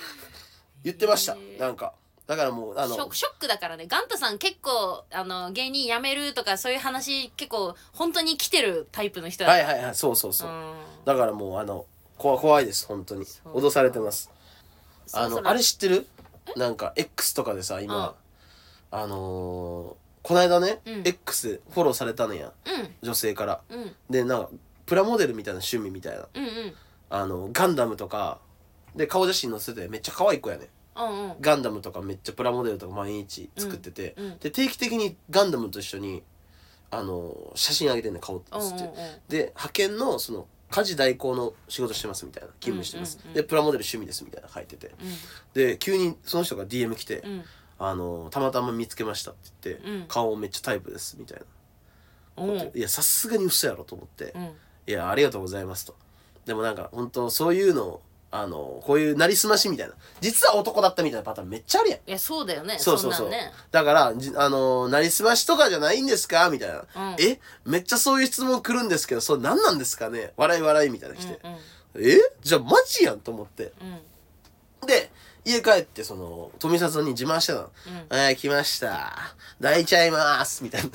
言ってました。へ。ー。なんか。だからもう、あの。ショ、ックだからね。ガンタさん結構あの芸人辞めるとかそういう話結構本当に来てるタイプの人だはいはいはい、そうそうそう。うん。だからもう、あの、怖怖いです、本当に。そう脅されてます。あの、あれ知ってる？なんか、X とかでさ、今、あのー、この間ね、うん。X フォローされたのや。うん。女性から。うん。で、なんか、プラモデルみたいな趣味みたいな。うんうん。あの、ガンダムとか、で、顔写真載せてめっちゃ可愛い子やね。うんうん。ガンダムとかめっちゃプラモデルとか毎日作ってて、うん。うんで定期的にガンダムと一緒にあの写真あげてんね顔って、うんうんうん。で派遣のその家事代行の仕事してますみたいな勤務してます、うんうん。うんでプラモデル趣味ですみたいな書いてて。で急にその人が DM 来て、うん。うんあのたまたま見つけましたって言って、うん。顔めっちゃタイプですみたいな、う。んいやさすがに嘘やろと思って、うん。いやありがとうございますと。でもなんか本当そういうのあのこういうなりすましみたいな実は男だったみたいなパターンめっちゃあるやんいやそうだよねそうそうそう。んなんねだから、じあのー、なりすましとかじゃないんですかみたいな、うんえめっちゃそういう質問来るんですけど、それ何なんですかね？笑い笑いみたいな来て。うんえ？じゃあマジやんと思って。うんうんで、家帰って、その、富里に自慢してたの。うんはい、来ました。抱いちゃいます。みたいな。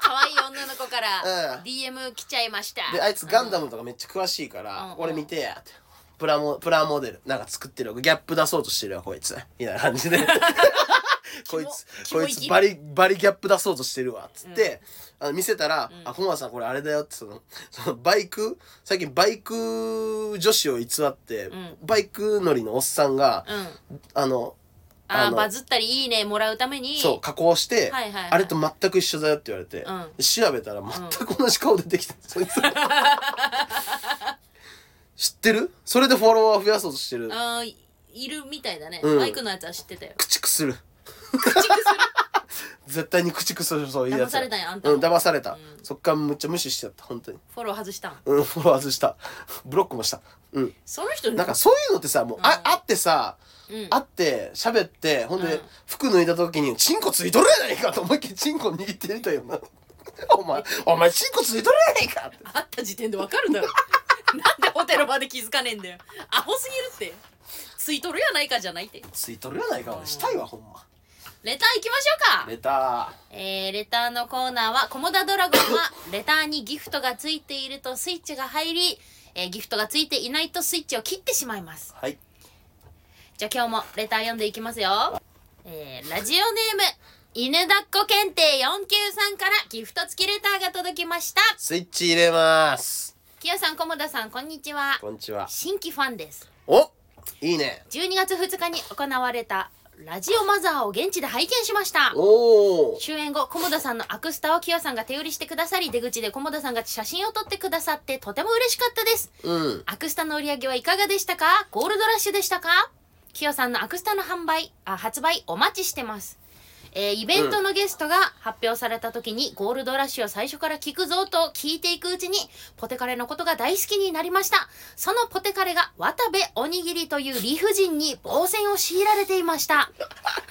可愛い女の子からうん DM 来ちゃいましたで、あいつガンダムとかめっちゃ詳しいから、うんこれ見てやって。プラモ、プラモデル、なんか作ってるわ。ギャップ出そうとしてるわ、こいつ。みたいな感じで。こいつ、こいつバリ、バリギャップ出そうとしてるわ、つって、あの見せたら、ん。あ、小川さんこれあれだよって、その、そのバイク、最近バイク女子を偽って、ん。バイク乗りのおっさんが、うん。あの、あのあーバズったりいいねもらうために。そう、加工して、はいはいはい。あれと全く一緒だよって言われて、調べたら全く同じ顔出てきた、そいつ。知ってる？それでフォロワー増やそうとしてる。あーいいるみたいだね、うんマイクのやつは知ってたよ駆逐する。口癖 絶対に駆逐する、そういうやつ。騙されたんやあんたうん、騙された。うんそっからむっちゃ無視しちゃった、本当に。フォロー外したん？うん、フォロワー外した。ブロックもした。うん。その人なんかそういうのってさ、もう、あ、会ってさ、うん会って、喋って、ほんで、うん服脱いだ時に、チンコついとるやないかと思いっきりチンコ握ってやりたいよな。お前、お前チンコついとるやないかって。会った時点でわかるだろなんでホテルまで気づかねえんだよアホすぎるってついとるやないかじゃないってついとるやないか、俺したいわ、ほんま。レター行きましょうかレタえー、レターのコーナーは、コモダドラゴンは、レターにギフトがついているとスイッチが入り、えーギフトがついていないとスイッチを切ってしまいます。ー。はい。じゃあ今日もレター読んでいきますよ。えー、ラジオネーム、犬抱っこ検定493からギフト付きレターが届きました。スイッチ入れます。きよさん、コモダさん、こんにちは。こんにちは。新規ファンです。おいいね。12月2日に行われたラジオマザーを現地で拝見しました。おー。終演後、菰田さんのアクスタをキヨさんが手売りしてくださり、出口で菰田さんが写真を撮ってくださってとても嬉しかったです。うん。アクスタの売り上げはいかがでしたか？ゴールドラッシュでしたか？キヨさんのアクスタの販売、あ、発売お待ちしてます。えーイベントのゲストが発表された時に、ゴールドラッシュを最初から聞くぞと聞いていくうちに、ポテカレのことが大好きになりました。そのポテカレが渡部おにぎりという理不尽に防戦を強いられていました。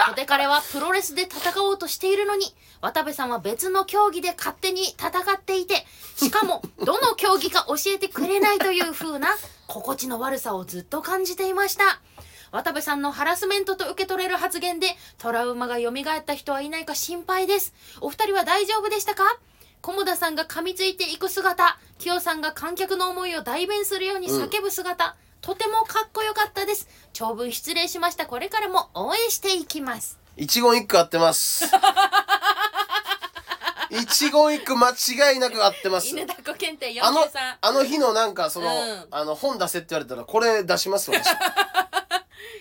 ポテカレはプロレスで戦おうとしているのに、渡部さんは別の競技で勝手に戦っていて、しかも、どの競技か教えてくれないという風な心地の悪さをずっと感じていました。渡部さんのハラスメントと受け取れる発言でトラウマが蘇った人はいないか心配です。お二人は大丈夫でしたか？菰田さんが噛みついていく姿、清さんが観客の思いを代弁するように叫ぶ姿、とてもかっこよかったです。長文失礼しました。これからも応援していきます。一言一句合ってます。一言一句間違いなく合ってます。犬田子検定あの43。、あの日のなんかその、うんあの本出せって言われたらこれ出します私。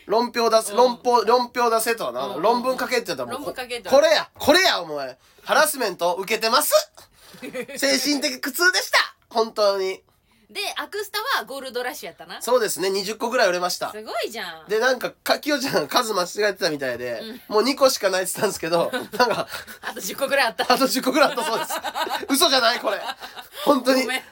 論評出せ、論法、論評出せとはな、うん論文書けって言ったらもう、論文書けとこれやこれやお前ハラスメント受けてます？精神的苦痛でした本当に。で、アクスタはゴールドラッシュやったな。すそうですね、20個ぐらい売れました。ごいじゃん。で、なんか、かきよちゃん数間違えてたみたいで、もう2個しかないって言ったんですけど、なんか、あと10個ぐらいあった。あと10個ぐらいあったそうです。嘘じゃないこれ。本当にごめん。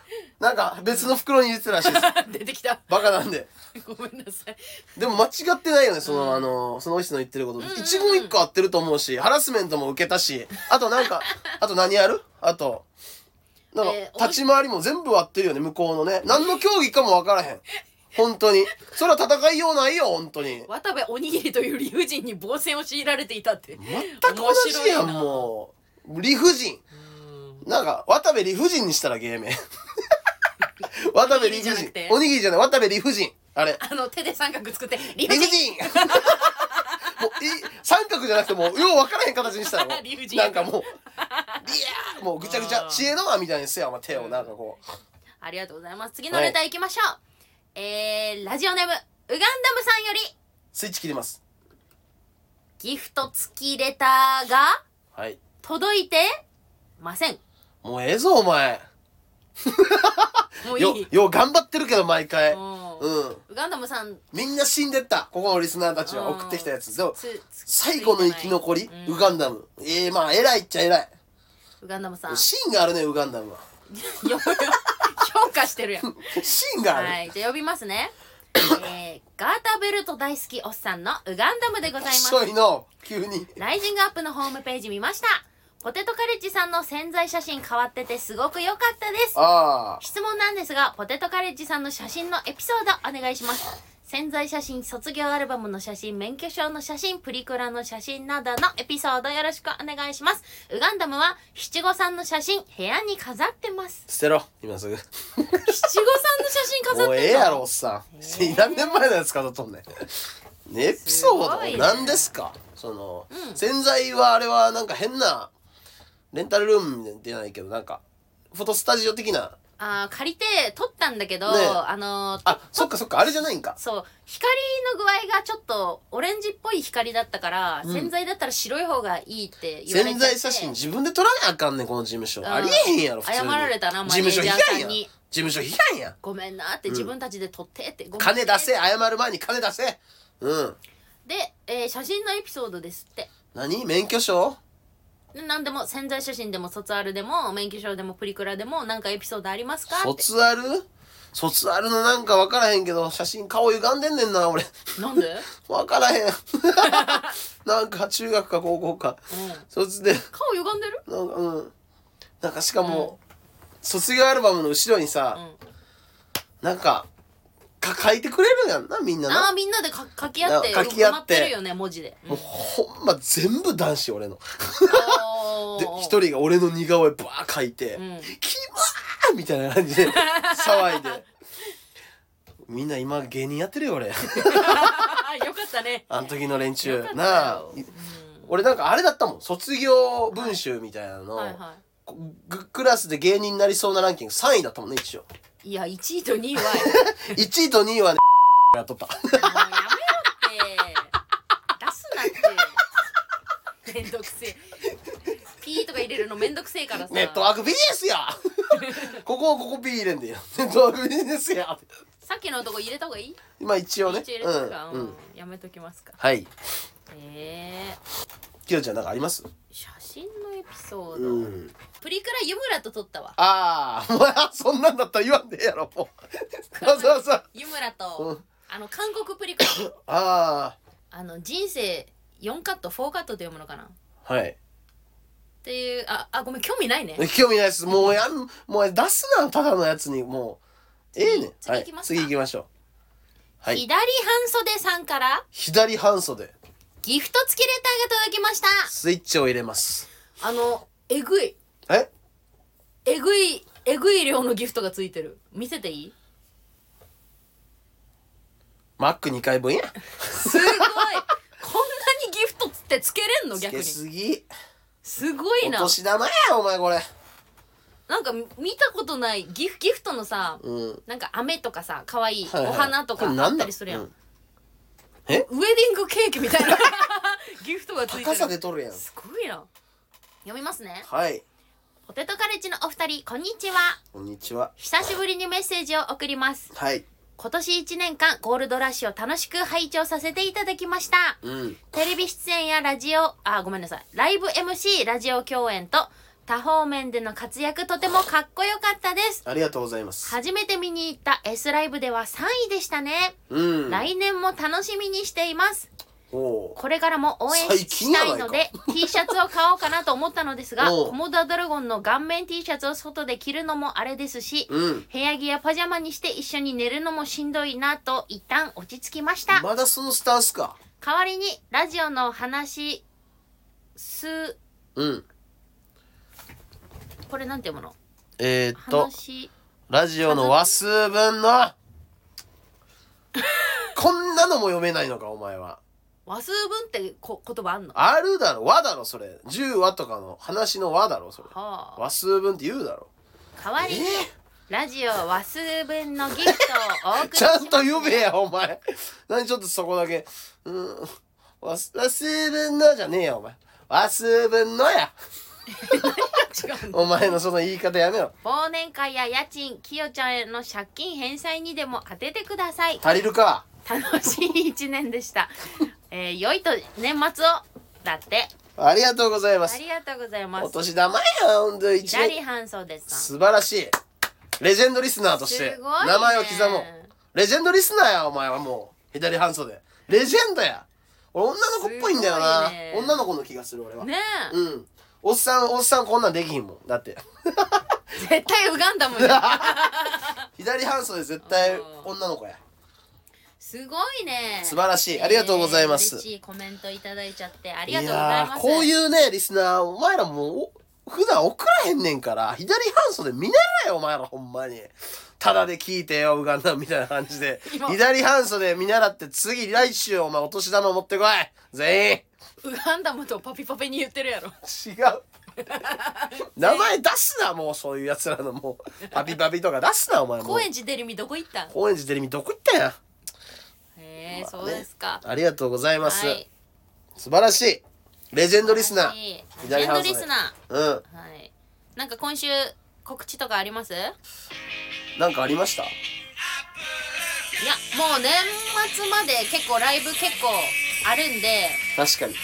なんか別の袋に入れてたらしいです。出てきた。バカなんで。ごめんなさい。でも間違ってないよね、その、あの、その人の言ってること。一言一個合ってると思うし、ハラスメントも受けたし、あとなんか、あと何やる？あと、なんかえ、ー立ち回りも全部合ってるよね、向こうのね。何の競技かもわからへん。本当に。それは戦いようないよ、本当に。渡部おにぎりという理不尽に防戦を強いられていたって。全く同じやん、もう。理不尽。なんか、渡部理不尽にしたら芸名。渡部理不尽。おにぎりじゃない、渡部理不尽。あれ。あの、手で三角作って、理理不不尽。尽 もうい三角じゃなくてもうよう分からへん形にしたらもう理不尽な。んかもういやーもうぐちゃぐちゃ知恵の輪みたいにせやお前手をなんかこう。ありがとうございます。次のレター行きましょう。えー、ラジオネーム、ウガンダムさんより、スイッチ切ります。ギフト付きレターがはい。届いてません。もうええぞお前。よもういい。よう頑張ってるけど毎回。うん。うん。ウガンダムさん、みんな死んでった。ここのリスナーたちは送ってきたやつ。でもつつ最後の生き残りうんウガンダム。ええまあ偉いっちゃ偉い。ウガンダムさん。芯があるねウガンダムは。よ よ評価してるやん。芯がある、はい、じゃあ呼びますね。えー、ガータベルト大好きおっさんのウガンダムでございます。いの。急に。ライジングアップのホームページ見ました。ポテトカレッジさんの潜在写真変わっててすごく良かったです。ああ。質問なんですが、ポテトカレッジさんの写真のエピソードお願いします。潜在写真、卒業アルバムの写真、免許証の写真、プリクラの写真などのエピソードよろしくお願いします。ウガンダムは七五三の写真、部屋に飾ってます。捨てろ今すぐ。七五三の写真飾ってんの？もうええやろおっさん、何年前のやつ飾っとんねん。ね。エピソードすごいね何ですか？その、うん。洗剤はあれはなんか変なレンタルルームじゃないけどなんかフォトスタジオ的な。あー借りて撮ったんだけど、ねえ。あのーあそっかそっかあれじゃないんか。そう光の具合がちょっとオレンジっぽい光だったから、うん。洗剤だったら白い方がいいって言われちゃって。洗剤写真自分で撮らなあかんねんこの事務所、ん。ありえへんやろ普通に。謝られたなマネージャーさんに。事務所批判やん。ごめんなって自分たちで撮ってって、ごめんね金出せ謝る前に金出せ。うん。で、えー写真のエピソードですって。何？免許証？で何でも潜在写真でも卒アルでも免許証でもプリクラでも何かエピソードありますか？って。卒アル？卒アルのなんか分からへんけど写真顔歪んでんねんな俺。なんで、分からへん。なんか中学か高校か。うん、卒で。顔歪んでる？なんかうん。なんかしかも、卒業アルバムの後ろにさ、うん。なんかか書いてくれるやんなみんなあな。あみんなでか書き合ってな書き合って。ってるよね文字で、うんもうほんま全部男子俺の。で一人が俺の似顔絵バー書いてうん「キモー!」みたいな感じで騒いで。みんな今芸人やってるよ俺。よかったね。あの時の連よ中なあ。うん。俺なんかあれだったもん。卒業文集みたいなの、はいはこグクラスで芸人になりそうなランキング3位だったもんね一応いいや1位と2位は。1位と2位はね やっとった。もうやめろって。出すなって。めんどくせえ。ピーとか入れるのめんどくせえからさ。ネットワークビジネスや。ここここ B 入れんでよ。ネットワークビジネスや。さっきのとこ入れた方がいい？まあ一応ね。一応入れとくか、うん。やめときますか。はい。えー、キヨちゃんなんかあります？写真のエピソード、うん。プリクラ湯村と撮ったわ。ああ、そんなんだったら言わんでええやろ、もう。わざわざ。湯村と、うん。あの韓国プリクラ。ああの人生4カット4カットって読むのかな？っあ、はい。ていうああごめん興味ないね。興味ないです。もうやん、もう出すな、ただのやつに、もう。ええねん。次はい行きますか。次行きましょはい。左半袖さんから。左半袖ギフト付きレターが届きました。スイッチを入れます。あのえぐい。え？えぐいえぐい量のギフトがついてる。見せていい？マック2回分や？すごい。こんなにギフトってつけれんの？つけ逆に。すぎすごいな。お年玉やお前これ。なんか見たことないギフギフトのさ、うん。なんか飴とかさ可愛いはいはい。お花とかあこれ何だ？ったりするやん、うウェディングケーキみたいな ギフトがついてる。高さで取るやん。すごいな。読みますね。はい。ポテトカレッジのお二人こんにちは。こんにちは。久しぶりにメッセージを送ります。はい。今年1年間ゴールドラッシュを楽しく拝聴させていただきました。うん。テレビ出演やラジオあごめんなさい。ライブ MC ラジオ共演と多方面での活躍とてもかっこよかったです。ありがとうございます。初めて見に行った S ライブでは3位でしたね、うん。来年も楽しみにしています。おう。これからも応援最したいので T シャツを買おうかなと思ったのですがコモダドラゴンの顔面 T シャツを外で着るのもあれですし、うん。部屋着やパジャマにして一緒に寝るのもしんどいなと一旦落ち着きました。まだそのスタンスか？代わりにラジオの話すうんこれなんていうもの？えー、っと話。ラジオの話数分の こんなのも読めないのかお前は。和数分ってこ言葉あんの？あるだろ。和だろそれ。10話とかの話の和だろそれ。はあ。和数分って言うだろ。代わりに、えラジオ和数分のギフトをお送りしちゃんと読めやお前。何ちょっとそこだけ。うん。和数和数分のじゃねえよお前。和数分のや 違うの。お前のその言い方やめろ。忘年会や家賃きよちゃんへの借金返済にでも当ててください。足りるか？楽しい一年でした、えー、良いと年末をだって。ありがとうございます。ありがとうございます。お年玉やほんと一年。左半袖素晴らしい。レジェンドリスナーとしてすごいね。名前を刻もう。レジェンドリスナーやお前はもう左半袖。レジェンドや。俺女の子っぽいんだよな、すごいね。女の子の気がする俺は、ねえ、うんおっさんおっさんこんなんできひんもん。だって。絶対ウガンダムじゃん。左半袖絶対女の子や。すごいね。素晴らしい。ありがとうございます。嬉しいコメントいただいちゃってあいりがとうございやーますこういうねリスナーお前らもうお普段送らへんねんから左半袖見習えよお前らほんまに。ただで聞いてよウガンダみたいな感じで。今。左半袖見習って次来週お前お年玉持ってこい。全員ウガンダムとパピパピに言ってるやろ。違う。名前出すなもうそういうやつらのもう。パピパピとか出すなお前もう。高円寺デリミどこ行ったん？高円寺テレビどこ行ったんや？へえそうですか、ありがとうございます、はい。素晴らしい。レジェンドリスナー。レジェンドリスナうん。ーはい。なんか今週告知とかあります？いやなんかありました？もう年末まで結構ライブ結構あるんで確かに。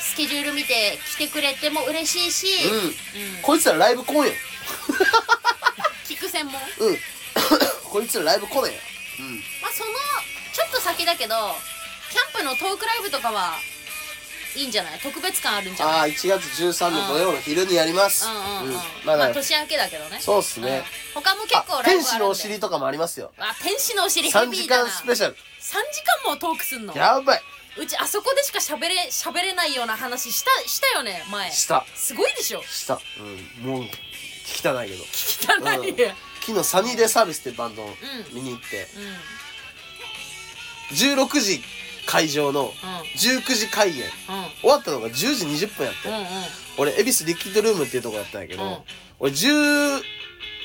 スケジュール見て来てくれても嬉しいし、うん。うん。こいつらライブ来んやん 聞く専門。うん。こいつらライブ来ねえやまあそのちょっと先だけどキャンプのトークライブとかはいいんじゃない？特別感あるんじゃない？ああ1月13の土曜の昼にやります。うんうんうん、まあ年明けだけどね。そうっすね。うん。他も結構あ天使ライブあるんで。のお尻とかもありますよ。あ天使のお尻ヘ3時ビーだな。間スペシャル。3時間もトークすんの？やばいうちあそこでしか喋れ喋れないような話したしたよね前。した。すごいでしょ？した。うんもう聞きたないけど。汚い、うん。昨日サニーデイサービスってバンドを見に行って。うん。16時会場の19時開演。うん。終わったのが10時20分やって。うんうん。うん俺恵比寿リキッドルームっていうとこだったんやけど、うん。俺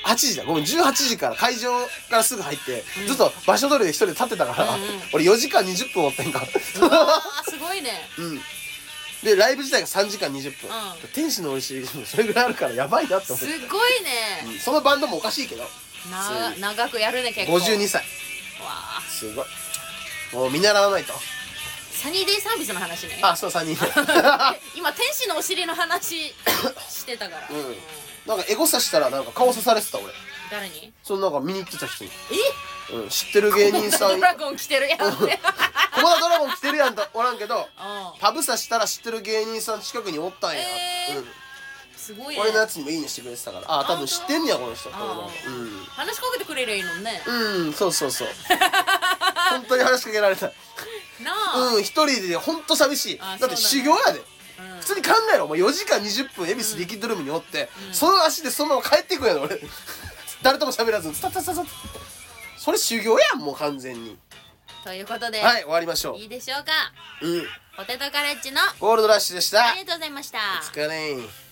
18時だ。ごめん18時から会場からすぐ入って、うん。ずっと場所取りで一人で立ってたから、うんうん俺4時間20分おってんか。すごいね。うん。でライブ自体が3時間20分、うん。天使のおいしいそれぐらいあるからやばいなって思すって、ごいね。うん。そのバンドもおかしいけど。な長くやるね結構。52歳。わあすごい。もう見習わないと。サニーデイサービスの話ね。あそう3人 今天使のお尻の話してたから、うんなんかエゴサしたらなんか顔刺されてた俺。誰に？そのなんか見に行ってた人に、え？うん、知ってる芸人さん。ドラゴン来てるやん。ってコモダドラゴン来てるやんとおらんけど うん。パブサしたら知ってる芸人さん近くにおったんや、えー。うん、すごいね。俺のやつにもいいねしてくれてたからあ多分知ってんねやこの人あこれ話しかけてくれりゃいいのにね。うん、うん、そうそうそう。本当に話しかけられた。なあ、うん一人で本当寂しい。あだって修行やで。うん普通に考えろ。お前4時間20分恵比寿リキッドルームにおって、うん。その足でそのまま帰っていくんやろ俺。誰とも喋らずスタッタッタそれ修行やんもう完全に。ということで、はい終わりましょいいでしょうか。ううん。ポテトカレッジのゴールドラッシュでした。ありがとうございました。お疲れ